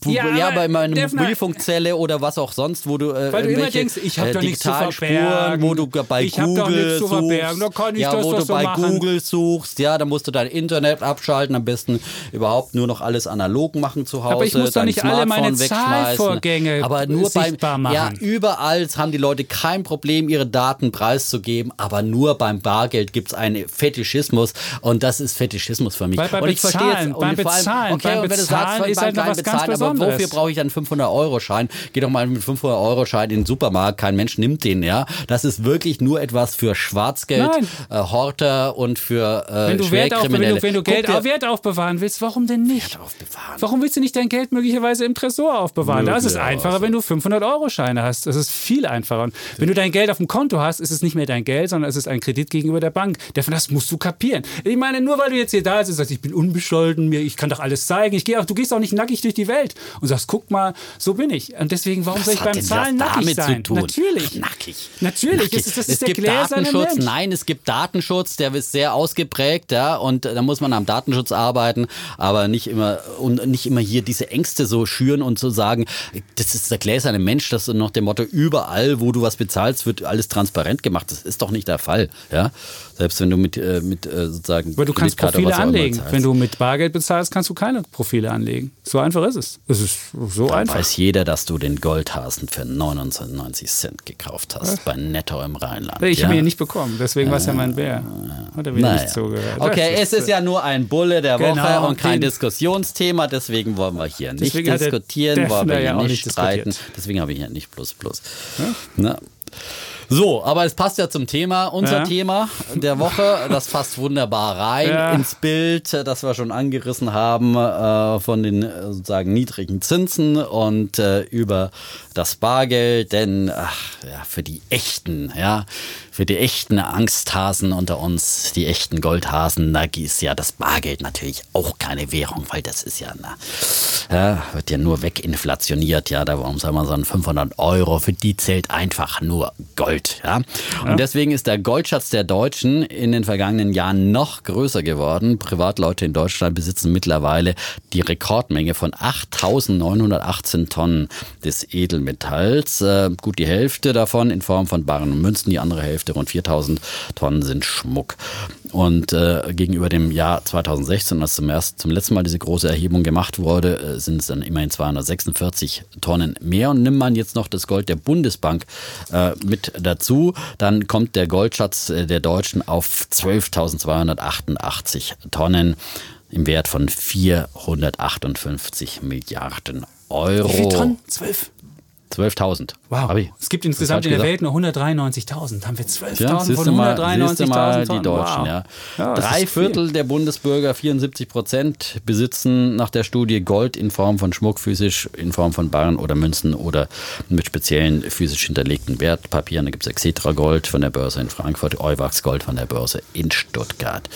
ja, ja bei meiner Mobilfunkzelle oder was auch sonst, wo du äh, Weil du immer denkst, ich habe äh, zu verbergen. wo du bei ich Google suchst, ja, das wo du bei machen. Google suchst, ja, da musst du dein Internet abschalten, am besten überhaupt nur noch alles analog machen zu Hause, aber ich muss doch nicht Smartphone alle meine Zahlvorgänge aber nur beim machen. ja überall haben die Leute kein Problem ihre Daten preiszugeben, aber nur beim Bargeld gibt es einen Fetischismus und das ist Fetischismus für mich. Weil bei und ich verstehe jetzt beim Bezahlen, okay, beim und du sagst, Bezahlen ist halt noch was ganz Bezahlen, aber wofür brauche ich einen 500-Euro-Schein? Geh doch mal mit 500-Euro-Schein in den Supermarkt, kein Mensch nimmt den, ja. Das ist wirklich nur etwas für Schwarzgeld, äh, Horter und für äh, wenn du Wert auf, wenn du, wenn du Geld Wert aufbewahren willst, warum denn nicht? Wert aufbewahren. Warum willst du nicht dein Geld möglicherweise im Tresor aufbewahren? Da ist es einfacher, also. wenn du 500-Euro-Scheine hast. Das ist viel einfacher. Und wenn du dein Geld auf dem Konto hast, ist es nicht mehr dein Geld, sondern es ist ein Kredit gegenüber der Bank. Das musst du kapieren. Ich meine, nur weil du jetzt hier da bist und sagst, ich bin unbescholten, ich kann doch alles zeigen, ich gehe auch, du gehst auch nicht nackig durch die Welt und sagst, guck mal, so bin ich. Und deswegen, warum Was soll ich beim Zahlen nackig sein? Natürlich. Nackig. Natürlich. Nackig. Das ist, das ist es gibt Datenschutz. Mensch. Nein, es gibt Datenschutz, der ist sehr ausgeprägt, ja, und da muss man am Datenschutz arbeiten, aber nicht immer und nicht immer hier diese Ängste so schüren und zu so sagen, das ist der gläserne Mensch, das ist noch dem Motto, überall, wo du was bezahlst, wird alles transparent gemacht. Das ist doch nicht der Fall, ja. Selbst wenn du mit, äh, mit äh, sozusagen. Aber du kannst Profile anlegen. Wenn du mit Bargeld bezahlst, kannst du keine Profile anlegen. So einfach ist es. Es ist so Dann einfach. weiß jeder, dass du den Goldhasen für 99 Cent gekauft hast Was? bei Netto im Rheinland. Ich ja? habe ihn nicht bekommen, deswegen äh, war es ja mein Bär. Hat er mir naja. nicht zugehört. Okay, ist, es ist ja nur ein Bulle der genau, Woche und kein Diskussionsthema, deswegen wollen wir hier nicht diskutieren, wollen wir hier ja nicht streiten. Deswegen habe ich hier nicht plus plus. Ja? So, aber es passt ja zum Thema. Unser Ja. Thema der Woche, das passt wunderbar rein Ja. ins Bild, das wir schon angerissen haben äh, von den äh, sozusagen niedrigen Zinsen und äh, über das Bargeld. Denn ach, ja, für die echten, ja, für die echten Angsthasen unter uns, die echten Goldhasen, da ist ja das Bargeld natürlich auch keine Währung, weil das ist ja, na, ja wird ja nur weginflationiert. Ja, da warum sagen wir so ein 500 Euro, für die zählt einfach nur Gold. Ja? Und deswegen ist der Goldschatz der Deutschen in den vergangenen Jahren noch größer geworden. Privatleute in Deutschland besitzen mittlerweile die Rekordmenge von 8.918 Tonnen des Edelmetalls. Äh, gut die Hälfte davon in Form von Barren und Münzen, die andere Hälfte, rund 4.000 Tonnen, sind Schmuck. Und äh, gegenüber dem Jahr 2016, als zum, ersten, zum letzten Mal diese große Erhebung gemacht wurde, äh, sind es dann immerhin 246 Tonnen mehr. Und nimmt man jetzt noch das Gold der Bundesbank äh, mit dazu, dann kommt der Goldschatz äh, der Deutschen auf 12.288 Tonnen im Wert von 458 Milliarden Euro. Wie viele Tonnen? Zwölf. 12.000. Wow. Es gibt insgesamt in der? Welt nur 193.000. Haben wir 12.000 Ja, von du mal, 193.000 siehst du mal Tonnen? die Deutschen, wow. ja. Ja, Drei ist viel. Viertel der Bundesbürger, 74 Prozent, besitzen nach der Studie Gold in Form von Schmuck, physisch, in Form von Barren oder Münzen oder mit speziellen physisch hinterlegten Wertpapieren. Da gibt es Exetra Gold von der Börse in Frankfurt, Euwax Gold von der Börse in Stuttgart.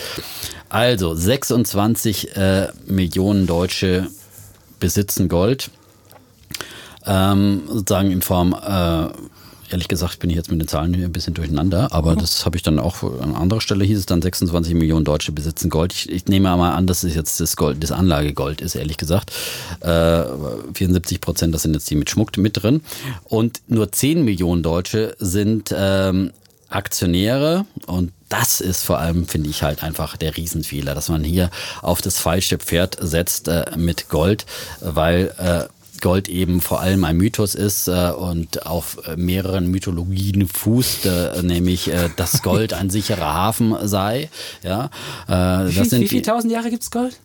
Also 26 äh, Millionen Deutsche besitzen Gold ähm, sozusagen in Form, äh, ehrlich gesagt bin ich jetzt mit den Zahlen hier ein bisschen durcheinander, aber das habe ich dann auch an anderer Stelle hieß es dann 26 Millionen Deutsche besitzen Gold. Ich, ich nehme mal an, dass es jetzt das Gold, das Anlagegold ist, ehrlich gesagt. Äh, 74 Prozent, das sind jetzt die mit Schmuck mit drin. Und nur 10 Millionen Deutsche sind ähm, Aktionäre und das ist vor allem, finde ich, halt einfach der Riesenfehler, dass man hier auf das falsche Pferd setzt äh, mit Gold, weil äh, Gold eben vor allem ein Mythos ist äh, und auf mehreren Mythologien fußt, äh, nämlich äh, dass Gold ein sicherer Hafen sei. Ja, äh, Wie, das viel, sind wie viele tausend Jahre gibt es Gold?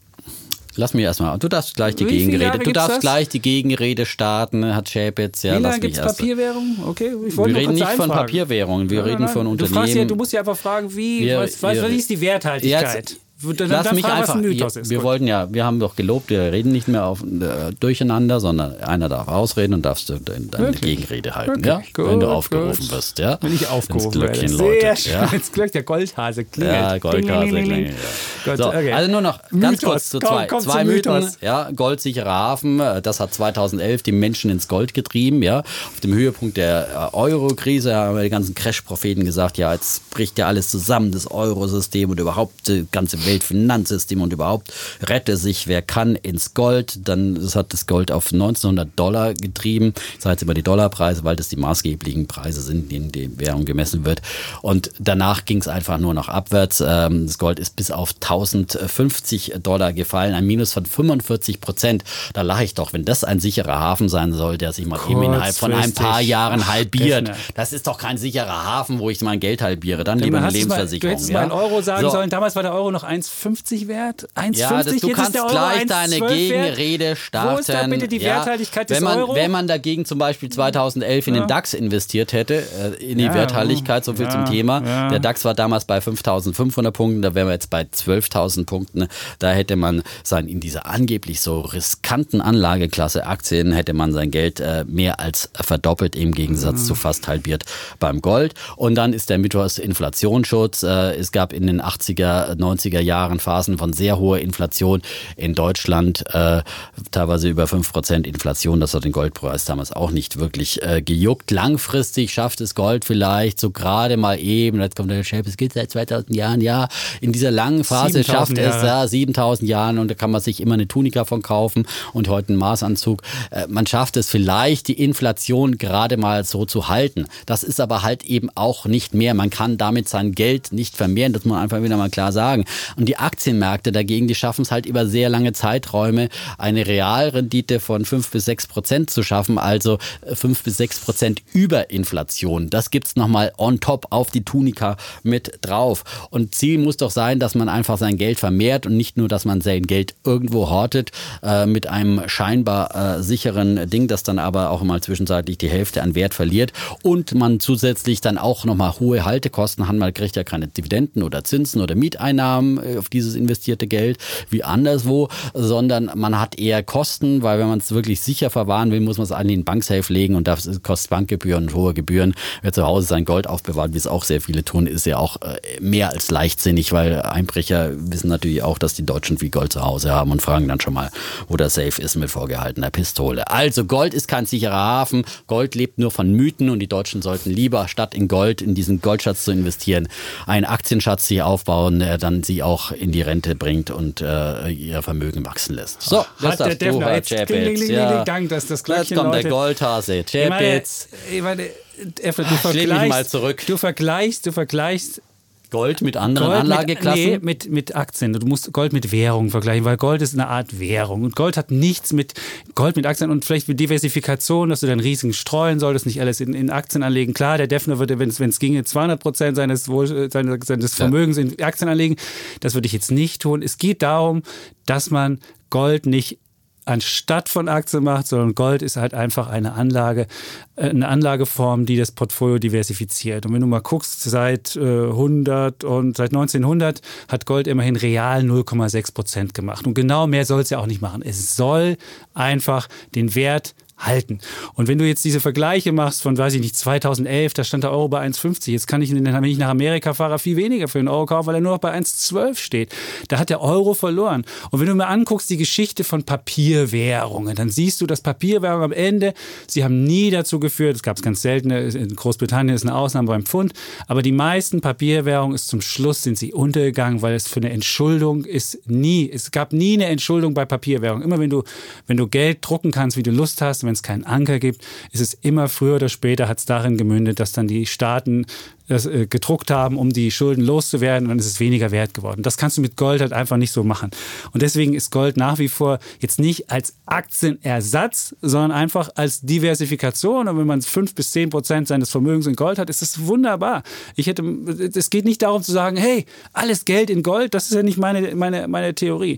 Lass mich erstmal. Du darfst gleich die Gegenrede. Du darfst das? gleich die Gegenrede starten, hat Schäpitz. Ja, Wie lange gibt es. Papierwährung? Okay, ich Wir wollte nur reden nicht von einfragen. Papierwährungen, wir Nein, reden nein, von Du, Unternehmen. fragst ja, du musst ja einfach fragen, wie, Wir- was, was, wir- was ist die Werthaltigkeit? Dann, Lass dann mich frag, einfach. Mythos wir, ist. wir Gut. wollten ja, wir haben doch gelobt, wir reden nicht mehr auf, äh, durcheinander, sondern einer darf ausreden und darfst du deine? Gegenrede halten, Wirklich? ja? Gut, wenn du aufgerufen gut. wirst, ja? Wenn ich Ins aufgerufen werde. Glöckchen Sehr läutet, schön. ja? Jetzt klingelt der Goldhase. Klingelt. Ja, Goldkase. Kling, kling, kling, kling, kling. ja. So, okay. Also nur noch ganz Mythos. kurz zu Komm, zwei, komm zwei zum Mythen. Mythos. Ja, goldsicherer Hafen, äh, das hat 2011 die Menschen ins Gold getrieben. Ja, Auf dem Höhepunkt der äh, Euro-Krise haben die ganzen Crash-Propheten gesagt, ja, jetzt bricht ja alles zusammen, das Eurosystem und überhaupt das ganze Weltfinanzsystem und überhaupt rette sich, wer kann, ins Gold. Dann das hat das Gold auf 1900 Dollar getrieben. Ich sage jetzt immer die Dollarpreise, weil das die maßgeblichen Preise sind, in denen die Währung gemessen wird. Und danach ging es einfach nur noch abwärts. Ähm, Das Gold ist bis auf 1050 Dollar gefallen, ein Minus von 45 Prozent. Da lache ich doch, wenn das ein sicherer Hafen sein soll, der sich mal eben innerhalb von ein paar. Jahren halbiert. Das ist doch kein sicherer Hafen, wo ich mein Geld halbiere. Dann lieber eine mal, du Lebensversicherung. hättest ja? mal einen Euro sagen So. sollen. Damals war der Euro noch 1,50 wert. 1,50 Ja, das, du jetzt ist kannst gleich 1,12 deine wert. Gegenrede starten. Wo ist da bitte die ja, Werthaltigkeit des wenn man, Euro? Wenn man dagegen zum Beispiel 2011 in den DAX investiert hätte, äh, in die Ja, Werthaltigkeit, so viel ja, zum Thema. ja. Der DAX war damals bei 5.500 Punkten, da wären wir jetzt bei 12.000 Punkten. Da hätte man sein, in dieser angeblich so riskanten Anlageklasse Aktien, hätte man sein Geld äh, mehr als verdoppelt, im Gegensatz Mhm. zu fast halbiert beim Gold. Und dann ist der Mythos Inflationsschutz. Äh, es gab in den 80er, 90er Jahren Phasen von sehr hoher Inflation in Deutschland, äh, teilweise über 5% Inflation. Das hat den Goldpreis damals auch nicht wirklich äh, gejuckt. Langfristig schafft es Gold vielleicht so gerade mal eben, jetzt kommt der Chef, es geht seit 2000 Jahren, ja, in dieser langen Phase 7000 schafft es Jahre. ja 7000 Jahren und da kann man sich immer eine Tunika von kaufen und heute einen Maßanzug. Äh, man schafft es vielleicht, die Inflation gerade mal so zu halten. Das ist aber halt eben auch nicht mehr. Man kann damit sein Geld nicht vermehren, das muss man einfach wieder mal klar sagen. Und die Aktienmärkte dagegen, die schaffen es halt über sehr lange Zeiträume, eine Realrendite von 5 bis 6 Prozent zu schaffen, also 5 bis 6 Prozent über Inflation. Das gibt's nochmal on top auf die Tunika mit drauf. Und Ziel muss doch sein, dass man einfach sein Geld vermehrt und nicht nur, dass man sein Geld irgendwo hortet äh, mit einem scheinbar äh, sicheren Ding, das dann aber auch mal zwischenzeitlich die Hälfte an Wert verliert und man zusätzlich dann auch nochmal hohe Haltekosten hat. Man kriegt ja keine Dividenden oder Zinsen oder Mieteinnahmen äh, auf dieses investierte Geld wie anderswo, sondern man hat eher Kosten, weil wenn man es wirklich sicher verwahren will, muss man es an den Banksafe legen und das kostet Bankgebühren und hohe Gebühren. Wer zu Hause sein Gold aufbewahrt, wie es auch sehr viele tun, ist ja auch äh, mehr als leichtsinnig, weil Einbrecher wissen natürlich auch, dass die Deutschen viel Gold zu Hause haben und fragen dann schon mal, wo der Safe ist mit vorgehaltener Pistole. Also Gold ist kein sicherer Hafen. Gold lebt nur von Mythen und die Deutschen sollten lieber statt in Gold, in diesen Goldschatz zu investieren, einen Aktienschatz sich aufbauen, der dann sie auch in die Rente bringt und äh, ihr Vermögen wachsen lässt. So, das hat der Defner jetzt Chapitz, ja. Gang, dass das Jetzt kommt der Goldhase, Chapitz. Ich meine, ich meine, du vergleichst, mal zurück. Du vergleichst, du vergleichst Gold mit anderen Gold Anlageklassen? Mit, nee, mit, mit Aktien. Du musst Gold mit Währung vergleichen, weil Gold ist eine Art Währung. Und Gold hat nichts mit Gold mit Aktien und vielleicht mit Diversifikation, dass du dann Risiken streuen solltest, nicht alles in, in Aktien anlegen. Klar, der Defner würde, wenn es ginge, 200 Prozent seines, seines, seines Vermögens ja. in Aktien anlegen. Das würde ich jetzt nicht tun. Es geht darum, dass man Gold nicht anstatt von Aktien macht, sondern Gold ist halt einfach eine Anlage, äh, eine Anlageform, die das Portfolio diversifiziert. Und wenn du mal guckst, seit 100 äh, und seit 1900 hat Gold immerhin real 0,6 Prozent gemacht. Und genau mehr soll es ja auch nicht machen. Es soll einfach den Wert halten. Und wenn du jetzt diese Vergleiche machst von, weiß ich nicht, 2011, da stand der Euro bei 1,50. Jetzt kann ich, wenn ich nach Amerika fahre, viel weniger für einen Euro kaufen, weil er nur noch bei 1,12 steht. Da hat der Euro verloren. Und wenn du mir anguckst, die Geschichte von Papierwährungen, dann siehst du, dass Papierwährungen am Ende, sie haben nie dazu geführt, es gab es ganz selten, in Großbritannien ist eine Ausnahme beim Pfund, aber die meisten Papierwährungen ist zum Schluss sind sie untergegangen, weil es für eine Entschuldung ist nie, es gab nie eine Entschuldung bei Papierwährungen. Immer wenn du, wenn du Geld drucken kannst, wie du Lust hast, wenn es keinen Anker gibt, ist es immer früher oder später hat es darin gemündet, dass dann die Staaten das, äh, gedruckt haben, um die Schulden loszuwerden, dann ist es weniger wert geworden. Das kannst du mit Gold halt einfach nicht so machen. Und deswegen ist Gold nach wie vor jetzt nicht als Aktienersatz, sondern einfach als Diversifikation. Und wenn man fünf bis zehn Prozent seines Vermögens in Gold hat, ist das wunderbar. Ich hätte, es geht nicht darum zu sagen, hey, alles Geld in Gold, das ist ja nicht meine, meine, meine Theorie.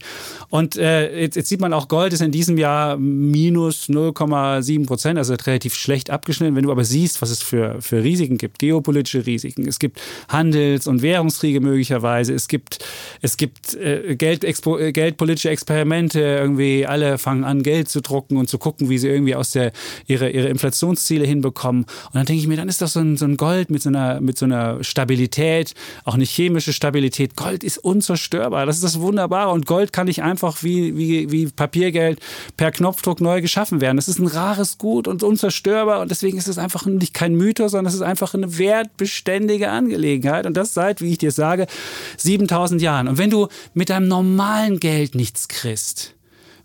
Und äh, jetzt, jetzt sieht man auch, Gold ist in diesem Jahr minus 0,7 Prozent, also relativ schlecht abgeschnitten. Wenn du aber siehst, was es für, für Risiken gibt, geopolitische Risiken, Risiken. Es gibt Handels- und Währungskriege möglicherweise. Es gibt, es gibt äh, Geld, äh, geldpolitische Experimente. Irgendwie alle fangen an, Geld zu drucken und zu gucken, wie sie irgendwie aus der, ihre, ihre Inflationsziele hinbekommen. Und dann denke ich mir, dann ist doch so ein, so ein Gold mit so, einer, mit so einer Stabilität, auch eine chemische Stabilität. Gold ist unzerstörbar. Das ist das Wunderbare. Und Gold kann nicht einfach wie, wie, wie Papiergeld per Knopfdruck neu geschaffen werden. Das ist ein rares Gut und unzerstörbar. Und deswegen ist es einfach nicht kein Mythos, sondern es ist einfach eine wertbeständige ständige Angelegenheit und das seit, wie ich dir sage, 7000 Jahren. Und wenn du mit deinem normalen Geld nichts kriegst,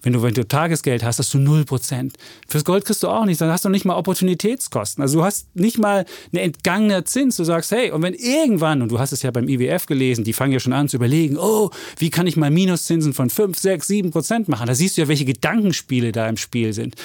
wenn du, wenn du Tagesgeld hast, hast du 0%. Fürs Gold kriegst du auch nichts, dann hast du nicht mal Opportunitätskosten. Also du hast nicht mal einen entgangenen Zins. Du sagst, hey, und wenn irgendwann, und du hast es ja beim IWF gelesen, die fangen ja schon an zu überlegen, oh, wie kann ich mal Minuszinsen von 5, 6, 7% machen? Da siehst du ja, welche Gedankenspiele da im Spiel sind.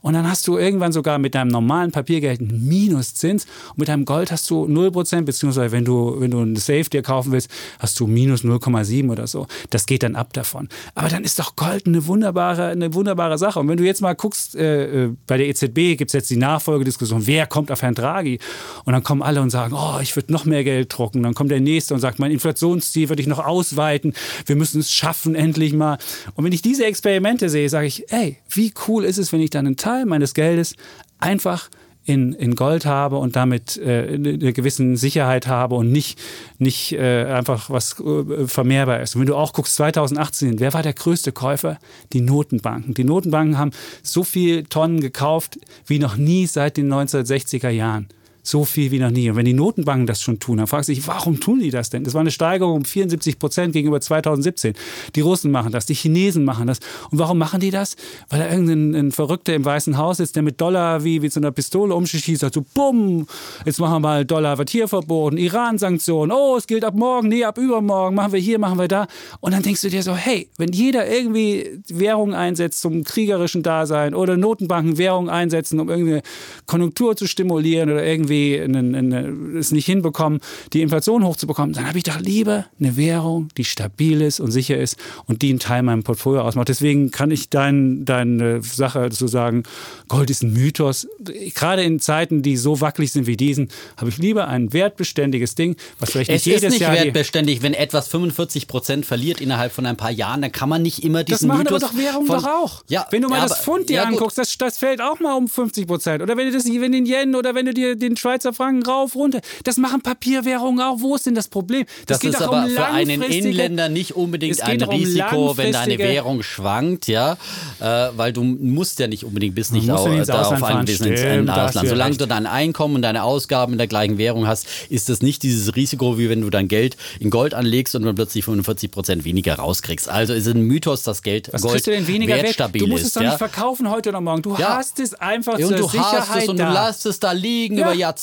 Und dann hast du irgendwann sogar mit deinem normalen Papiergeld einen Minuszins und mit deinem Gold hast du 0%, beziehungsweise wenn du, wenn du ein Safe dir kaufen willst, hast du minus 0,7 oder so. Das geht dann ab davon. Aber dann ist doch Gold eine wunderbare, eine wunderbare Sache. Und wenn du jetzt mal guckst, äh, äh bei der EZB gibt es jetzt die Nachfolgediskussion, wer kommt auf Herrn Draghi? Und dann kommen alle und sagen, oh, ich würde noch mehr Geld drucken. dann kommt der Nächste und sagt, mein Inflationsziel würde ich noch ausweiten. Wir müssen es schaffen, endlich mal. Und wenn ich diese Experimente sehe, sage ich, ey, wie cool ist es, wenn ich dann einen Teil meines Geldes einfach in, in Gold habe und damit äh, eine gewisse Sicherheit habe und nicht, nicht äh, einfach was äh, vermehrbar ist. Und wenn du auch guckst, 2018, wer war der größte Käufer? Die Notenbanken. Die Notenbanken haben so viel Tonnen gekauft wie noch nie seit den 1960er Jahren. So viel wie noch nie. Und wenn die Notenbanken das schon tun, dann fragst du dich, warum tun die das denn? Das war eine Steigerung um 74 Prozent gegenüber 2017. Die Russen machen das, die Chinesen machen das. Und warum machen die das? Weil da irgendein Verrückter im Weißen Haus ist, der mit Dollar wie, wie so einer Pistole umschießt, sagt so, bumm, jetzt machen wir mal Dollar, wird hier verboten, Iran-Sanktionen, oh, es gilt ab morgen, nee, ab übermorgen, machen wir hier, machen wir da. Und dann denkst du dir so, hey, wenn jeder irgendwie Währung einsetzt zum kriegerischen Dasein oder Notenbanken Währung einsetzen, um irgendwie Konjunktur zu stimulieren oder irgendwie eine, eine, es nicht hinbekommen, die Inflation hochzubekommen, dann habe ich doch lieber eine Währung, die stabil ist und sicher ist und die einen Teil meinem Portfolio ausmacht. Deswegen kann ich dein, deine Sache so sagen, Gold ist ein Mythos. Gerade in Zeiten, die so wackelig sind wie diesen, habe ich lieber ein wertbeständiges Ding, was vielleicht nicht es jedes ist nicht Jahr wertbeständig, wenn etwas 45 Prozent verliert innerhalb von ein paar Jahren, dann kann man nicht immer das diesen machen Mythos aber doch Währungen von, doch auch. Ja, wenn du mal ja, das Pfund dir ja, anguckst, das, das fällt auch mal um 50 Prozent. Oder wenn du das, wenn den Yen oder wenn du dir den Schweizer Franken rauf, runter. Das machen Papierwährungen auch. Wo ist denn das Problem? Das, geht ist aber um für einen Inländer nicht unbedingt ein doch um Risiko, wenn deine Währung schwankt, ja, äh, weil du musst ja nicht unbedingt bist nicht auch, ins darauf Ausland fahren, angewiesen ins stimmt, Ausland. Solange recht. du dein Einkommen und deine Ausgaben in der gleichen Währung hast, ist das nicht dieses Risiko, wie wenn du dein Geld in Gold anlegst und dann plötzlich 45 Prozent weniger rauskriegst. Also ist es ein Mythos, dass Geld Was Gold du denn weniger wertstabil Du musst ist. es doch ja? nicht verkaufen heute oder morgen. Du Ja. hast es einfach Ja, zur und du Sicherheit hast es und da. du lässt es da liegen Ja. über Jahrzehnte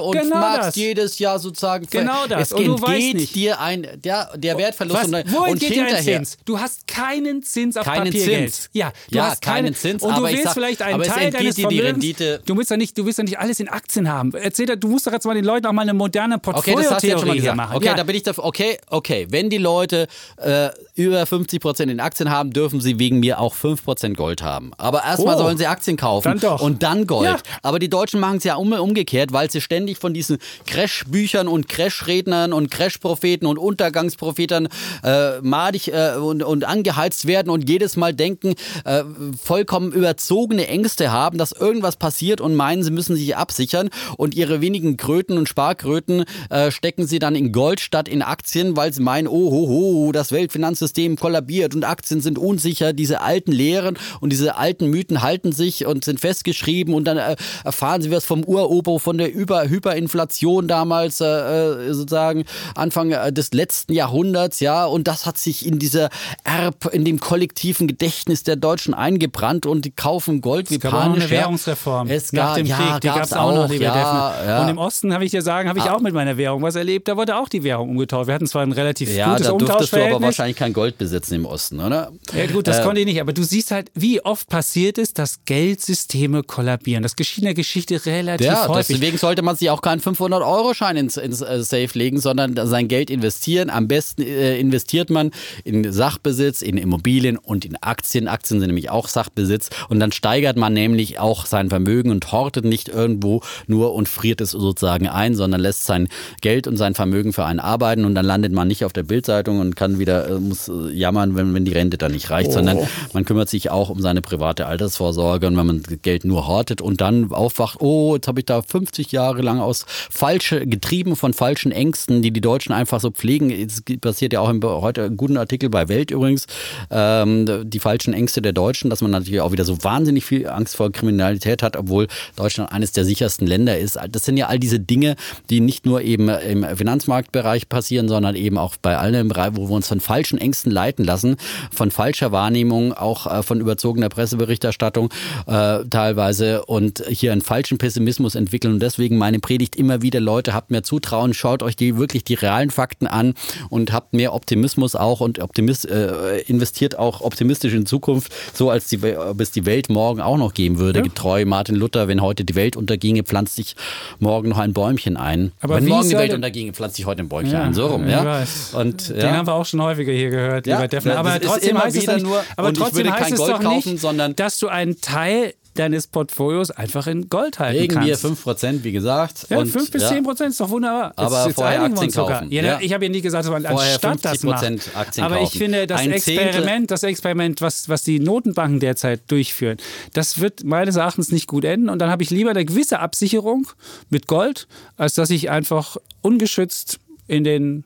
und Genau magst das. jedes Jahr sozusagen. Genau das. Es Und du weißt nicht. dir ein der, der Wertverlust Was? und, und entgeht dir ein hinterher. Zins? Du hast keinen Zins auf Keinen Papiergeld. Zins. Ja, du Ja, hast keinen Zins, Und du willst sag- vielleicht einen Teil deines dir die. Rendite. Du willst ja nicht, du willst ja nicht alles in Aktien haben. Erzähl, doch- du musst doch jetzt mal den Leuten auch mal eine moderne Okay, Portfolio-Theorie gesagt. machen. Okay, ja. da bin ich dafür. Okay, okay. Wenn die Leute äh, über 50 Prozent in Aktien haben, dürfen sie wegen mir auch 5 Prozent Gold haben. Aber erstmal Oh. sollen sie Aktien kaufen Dann doch. und dann Gold. Ja. Aber die Deutschen machen es ja um, umgekehrt, weil sie ständig von diesen Crash-Büchern und Crash-Rednern und Crash-Propheten und Untergangsprophetern äh, madig äh, und, und angeheizt werden und jedes Mal denken, äh, vollkommen überzogene Ängste haben, dass irgendwas passiert und meinen, sie müssen sich absichern und ihre wenigen Kröten und Sparkröten äh, stecken sie dann in Gold statt in Aktien, weil sie meinen, oh, ho, ho, das Weltfinanzsystem kollabiert und Aktien sind unsicher. Diese alten Lehren und diese alten Mythen halten sich und sind festgeschrieben und dann äh, erfahren sie was vom Uropo, von der Über Hyperinflation damals äh, äh, sozusagen Anfang äh, des letzten Jahrhunderts, ja, und das hat sich in dieser Erb, in dem kollektiven Gedächtnis der Deutschen eingebrannt und die kaufen Gold wie Es gab auch panisch. eine. Währungsreform Es nach gab, dem ja, Krieg. Die gab es auch noch, lieber ja, ja. Und im Osten, habe ich dir sagen, habe ich auch mit meiner Währung was erlebt. Da wurde auch die Währung umgetauscht. Wir hatten zwar ein relativ ja, gutes da durftest du aber wahrscheinlich kein Gold besitzen im Osten, oder? Ja, gut, das Äh, konnte ich nicht. Aber du siehst halt, wie oft passiert ist, dass Geldsysteme kollabieren. Das geschieht in der Geschichte relativ Ja, häufig. Deswegen sollte man sich auch keinen 500-Euro-Schein ins, ins äh, Safe legen, sondern sein Geld investieren. Am besten äh, investiert man in Sachbesitz, in Immobilien und in Aktien. Aktien sind nämlich auch Sachbesitz. Und dann steigert man nämlich auch sein Vermögen und hortet nicht irgendwo nur und friert es sozusagen ein, sondern lässt sein Geld und sein Vermögen für einen arbeiten. Und dann landet man nicht auf der Bildzeitung und kann wieder, äh, muss äh, jammern, wenn, wenn die Rente dann nicht reicht, sondern man kümmert sich auch um seine private Altersvorsorge. Und wenn man Geld nur hortet und dann aufwacht, oh, jetzt habe ich da 50 Jahre lang aus falsche, getrieben von falschen Ängsten, die die Deutschen einfach so pflegen. Es passiert ja auch im, heute einen guten Artikel bei Welt übrigens, ähm, die falschen Ängste der Deutschen, dass man natürlich auch wieder so wahnsinnig viel Angst vor Kriminalität hat, obwohl Deutschland eines der sichersten Länder ist. Das sind ja all diese Dinge, die nicht nur eben im Finanzmarktbereich passieren, sondern eben auch bei allen im Bereich, wo wir uns von falschen Ängsten leiten lassen, von falscher Wahrnehmung, auch äh, von überzogener Presseberichterstattung äh, teilweise und hier einen falschen Pessimismus entwickeln. Deswegen meine Predigt immer wieder, Leute, habt mehr Zutrauen, schaut euch die wirklich die realen Fakten an und habt mehr Optimismus auch und Optimist, äh, investiert auch optimistisch in Zukunft, so als die, ob es die Welt morgen auch noch geben würde. Ja. Getreu Martin Luther, wenn heute die Welt unterginge, pflanzt sich morgen noch ein Bäumchen ein. Aber wenn morgen die Welt unterginge, pflanzt sich heute ein Bäumchen Ja, ein. So rum, ja. weiß. Und, Den ja. haben wir auch schon häufiger hier gehört, Ja, lieber Defner. Aber trotzdem heißt es wieder doch nicht, nur, aber trotzdem heißt es doch nicht, sondern- dass du einen Teil deines Portfolios einfach in Gold halten Legen wir kannst. 5%, wie gesagt. Ja, und, 5 bis ja. 10 Prozent ist doch wunderbar. Aber vorher einigen wir Aktien kaufen. Ja, Ja. Ich habe ja nicht gesagt, dass man Vorher anstatt das macht. 50% Aktien Aber ich kaufen. finde, das Ein Zehntel- Experiment, das Experiment, was, was die Notenbanken derzeit durchführen, das wird meines Erachtens nicht gut enden. Und dann habe ich lieber eine gewisse Absicherung mit Gold, als dass ich einfach ungeschützt in den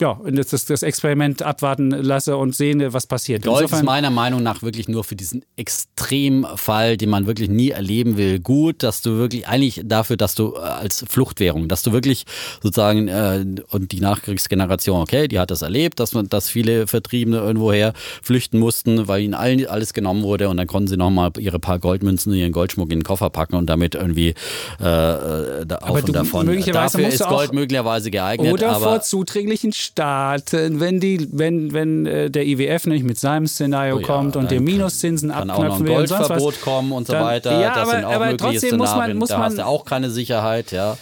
ja, das, das, das Experiment abwarten lasse und sehen, was passiert. Gold Insofern- ist meiner Meinung nach wirklich nur für diesen Extremfall, den man wirklich nie erleben will, gut, dass du wirklich eigentlich dafür, dass du äh, als Fluchtwährung, dass du wirklich sozusagen äh, und die Nachkriegsgeneration, okay, die hat das erlebt, dass man, dass viele Vertriebene irgendwoher flüchten mussten, weil ihnen allen alles genommen wurde und dann konnten sie nochmal ihre paar Goldmünzen, ihren Goldschmuck in den Koffer packen und damit irgendwie äh, äh, da auf du- und davon. möglicherweise Dafür ist Gold möglicherweise geeignet, Oder aber vor zuträglichen Staaten, wenn die, wenn, wenn äh, der IWF nicht mit seinem Szenario Oh ja, kommt und der Minuszinsen kann auch noch abknöpfen ein will und sonst was. Goldverbot kommen und so Dann- weiter. Ja, das aber, sind auch aber trotzdem muss man, muss da hast man du auch keine Sicherheit, ja.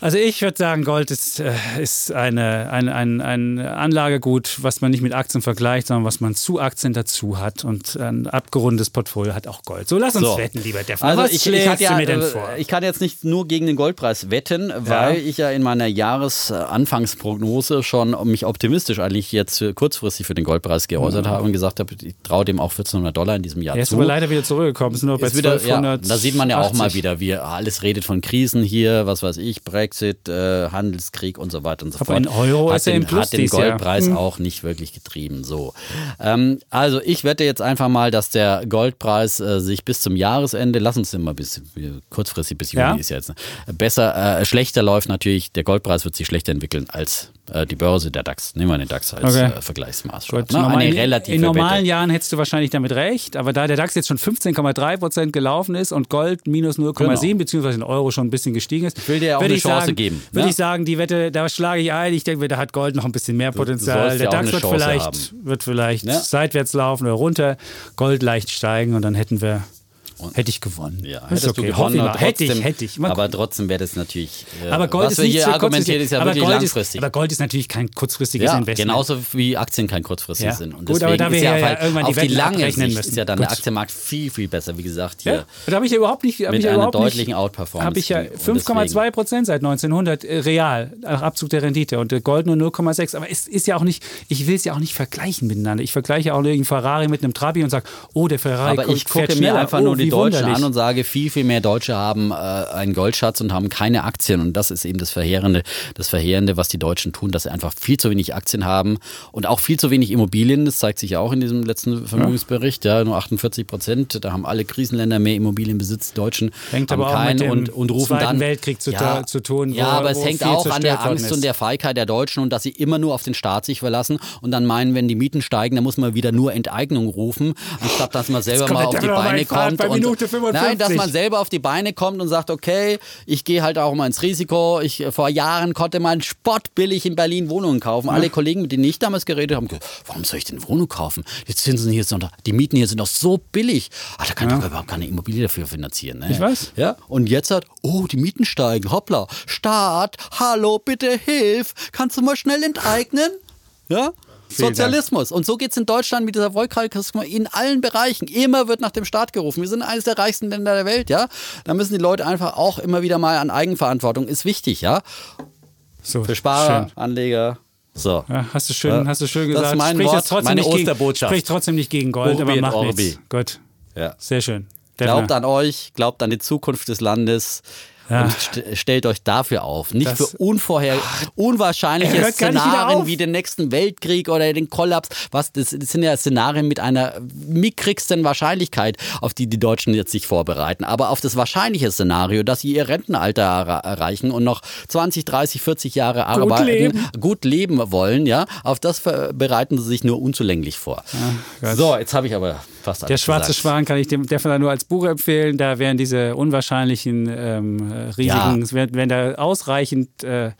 Also ich würde sagen, Gold ist, äh, ist eine, ein, ein, ein Anlagegut, was man nicht mit Aktien vergleicht, sondern was man zu Aktien dazu hat. Und ein abgerundetes Portfolio hat auch Gold. So, lass uns So. wetten, lieber Defner. Also was ich, ich, ja, mir denn äh, vor? ich kann jetzt nicht nur gegen den Goldpreis wetten, weil ich ja in meiner Jahresanfangsprognose schon mich optimistisch eigentlich jetzt kurzfristig für den Goldpreis geäußert habe und gesagt habe, ich traue dem auch 1400 Dollar in diesem Jahr ist zu. aber leider wieder zurückgekommen. Ist nur bei Ist wieder, ja, 1280. da sieht man ja auch mal wieder, wie alles redet von Krisen hier, was weiß ich, Brexit, äh, Handelskrieg und so weiter und so Aber fort. Euro hat ist den, Plus hat den. Goldpreis Hm. auch nicht wirklich getrieben. So, ähm, also ich wette jetzt einfach mal, dass der Goldpreis äh, sich bis zum Jahresende, lass uns den mal bis kurzfristig bis Juni Ja. ist jetzt ne, besser, äh, schlechter läuft natürlich. Der Goldpreis wird sich schlechter entwickeln als äh, die Börse, der DAX. Nehmen wir den DAX als Okay. äh, Vergleichsmaßstab. Gut, Ne? normal- Eine relative in normalen Wette. Jahren hättest du wahrscheinlich damit recht, aber da der DAX jetzt schon 15,3 Prozent gelaufen ist und Gold minus 0,7 Genau. beziehungsweise in Euro schon ein bisschen gestiegen ist. will dir ja auch würde eine ich Chance sagen, geben, Würde ne? ich sagen, die Wette, da schlage ich ein. Ich denke, da hat Gold noch ein bisschen mehr Potenzial. Der ja DAX wird vielleicht, wird vielleicht Ja. seitwärts laufen oder runter, Gold leicht steigen und dann hätten wir, hätte ich gewonnen. Ja, hättest okay. du gewonnen. und Hätte ich, trotzdem- hätte ich. Mal Aber trotzdem wäre das natürlich. Äh, aber Gold was ist wir hier argumentieren, ist ja aber wirklich Gold langfristig. Ist, aber Gold ist natürlich kein kurzfristiges ja, Investment. genauso wie Aktien kein kurzfristig Ja. sind. Und Gut, deswegen aber da wir ja, ja halt irgendwann die auf die Wetten lange Sicht müssen. ist ja dann Gut. der Aktienmarkt viel, viel besser, wie gesagt, hier. Ja, da habe ich ja überhaupt nicht, Mit ich einer deutlichen Outperformance. habe ich ja Und 5,2 Prozent seit 1900 äh, real nach Abzug der Rendite und äh, Gold nur 0,6. Aber es ist ja auch nicht, ich will es ja auch nicht vergleichen miteinander. Ich vergleiche auch einen Ferrari mit einem Trabi und sage, oh der Ferrari Aber ich gucke mir einfach oh, nur die wie Deutschen wunderlich. an und sage, viel, viel mehr Deutsche haben äh, einen Goldschatz und haben keine Aktien. Und das ist eben das Verheerende, das Verheerende, was die Deutschen tun, dass sie einfach viel zu wenig Aktien haben und auch viel zu wenig Immobilien. Das zeigt sich ja auch in diesem letzten Vermögensbericht. Ja, nur 48 Prozent. Da haben alle Krisenländer mehr Immobilienbesitz. Die Deutschen Hängt haben aber auch keinen mit dem und, und rufen dann. Weltkrieg zu, ja, zu tun. ja, wo- aber es hängt auch an der Angst und der Feigheit der Deutschen und dass sie immer nur auf den Staat sich verlassen und dann meinen, wenn die Mieten steigen, dann muss man wieder nur Enteignung rufen, anstatt dass man selber mal auf die Beine kommt. und, Minute 55. Nein, dass man selber auf die Beine kommt und sagt, okay, ich gehe halt auch mal ins Risiko. Ich, vor Jahren konnte man spottbillig in Berlin Wohnungen kaufen. Alle Kollegen, mit denen ich damals geredet habe, warum soll ich denn Wohnung kaufen? Die Zinsen hier sind doch, die Mieten hier sind doch so billig. Ah, da kann ich doch überhaupt keine Immobilie dafür finanzieren. Ne? Ich weiß. Ja, und jetzt hat, oh, die Mieten steigen, hoppla. Staat, hallo, bitte hilf. Kannst du mal schnell enteignen? Ja? Vielen Sozialismus. Und so geht es in Deutschland mit dieser Wollkalkismus in allen Bereichen. Immer wird nach dem Staat gerufen. Wir sind eines der reichsten Länder der Welt, ja. Da müssen die Leute einfach auch immer wieder mal an Eigenverantwortung. Ist wichtig, ja. so, Für Sparer, schön. Anleger. So. Ja, hast du schön, Ja. hast du schön Das ist gesagt. mein sprich Wort, jetzt trotzdem meine nicht gegen, Osterbotschaft. sprich trotzdem nicht gegen Gold, Urbi aber mach nichts. Gut, Ja. sehr schön. Glaubt an euch, glaubt an die Zukunft des Landes. Ja. Und st stellt euch dafür auf. Nicht Das- für unvorher, unwahrscheinliche Szenarien wie den nächsten Weltkrieg oder den Kollaps. Was, das, das sind ja Szenarien mit einer mickrigsten Wahrscheinlichkeit, auf die die Deutschen jetzt sich vorbereiten. Aber auf das wahrscheinliche Szenario, dass sie ihr Rentenalter erreichen und noch 20, 30, 40 Jahre arbeiten, leben. gut leben wollen, ja, auf das bereiten sie sich nur unzulänglich vor. Gott. so, jetzt habe ich aber fast alles Der schwarze gesagt. Schwan kann ich dem Defner nur als Buch empfehlen. Da wären diese unwahrscheinlichen ähm, äh, Risiken, Ja. wären, wären da ausreichend. Äh,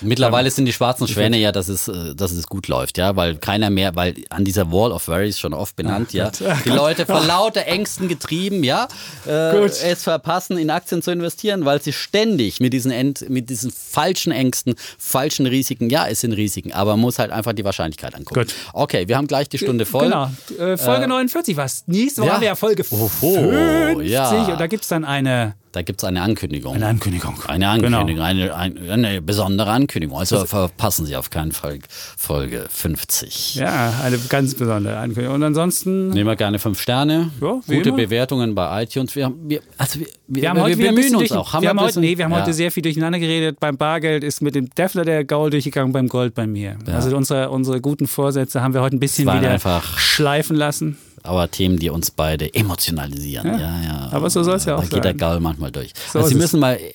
Mittlerweile sind die schwarzen Schwäne ja, dass es, äh, dass es gut läuft, ja, weil keiner mehr, weil an dieser Wall of Worries schon oft benannt, ja, die Leute vor *laughs* lauter Ängsten getrieben, ja, äh, es verpassen, in Aktien zu investieren, weil sie ständig mit diesen, End, mit diesen falschen Ängsten, falschen Risiken, ja, es sind Risiken, aber man muss halt einfach die Wahrscheinlichkeit angucken. Gut. Okay, wir haben gleich die Stunde voll. Genau. Äh, Folge 49 war was. Nächste Woche Ja. haben wir ja Folge Oho, 50 ja. und da gibt es dann eine, Da gibt es eine Ankündigung. eine Ankündigung. Eine Ankündigung, Genau. eine, eine, eine besondere Ankündigung. Also verpassen Sie auf keinen Fall Folge 50. Ja, eine ganz besondere Ankündigung. Und ansonsten, Nehmen wir gerne fünf Sterne, Ja, gute immer. Bewertungen bei iTunes. Wir, haben, wir, also wir, wir, wir haben heute bemühen uns durch, auch. Haben wir haben heute, nee, wir haben ja. heute sehr viel durcheinander geredet. Beim Bargeld ist mit dem Defler der Gaul durchgegangen, beim Gold bei mir. Also unsere, unsere guten Vorsätze haben wir heute ein bisschen wieder einfach- schleifen lassen. Aber Themen, die uns beide emotionalisieren. Ja, ja. aber so soll's ja auch Da geht der sein. Gaul manchmal durch. So also Sie es. müssen mal, äh,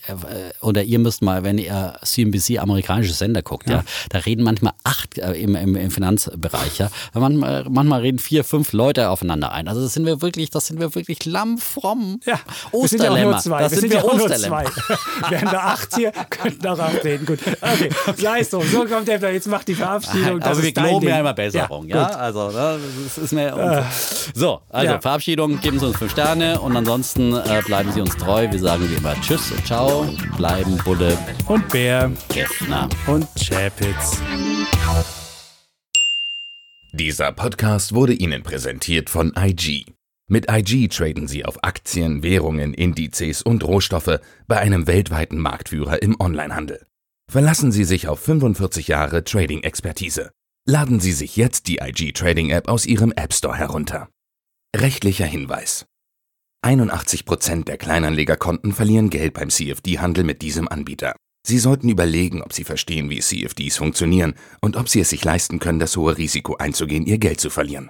oder ihr müsst mal, wenn ihr CNBC amerikanische Sender guckt, ja, da reden manchmal acht äh, im, im, im Finanzbereich, ja. Manchmal, manchmal reden vier, fünf Leute aufeinander ein. Also das sind wir wirklich, das sind wir wirklich lammfromm. Ja, wir sind ja auch Osterlämmer. nur zwei. Das wir sind wir ja nur Osterlämmer. *laughs* Wären da acht hier, könnten auch acht reden. Gut, okay, *laughs* es so. Kommt der, jetzt macht die Verabschiedung. Das Aber wir glauben ja immer Besserung, ja. gut. Also, ne, das ist mir. unser- So, also Ja. Verabschiedung, geben Sie uns fünf Sterne und ansonsten äh, bleiben Sie uns treu. Wir sagen wie immer Tschüss und Ciao. Bleiben Bulle, Und Bär Geffner. und Chapitz. Dieser Podcast wurde Ihnen präsentiert von IG. Mit IG traden Sie auf Aktien, Währungen, Indizes und Rohstoffe bei einem weltweiten Marktführer im Onlinehandel. Verlassen Sie sich auf 45 Jahre Trading-Expertise. Laden Sie sich jetzt die IG Trading App aus Ihrem App Store herunter. Rechtlicher Hinweis. 81% der Kleinanlegerkonten verlieren Geld beim CFD-Handel mit diesem Anbieter. Sie sollten überlegen, ob Sie verstehen, wie CFDs funktionieren und ob Sie es sich leisten können, das hohe Risiko einzugehen, Ihr Geld zu verlieren.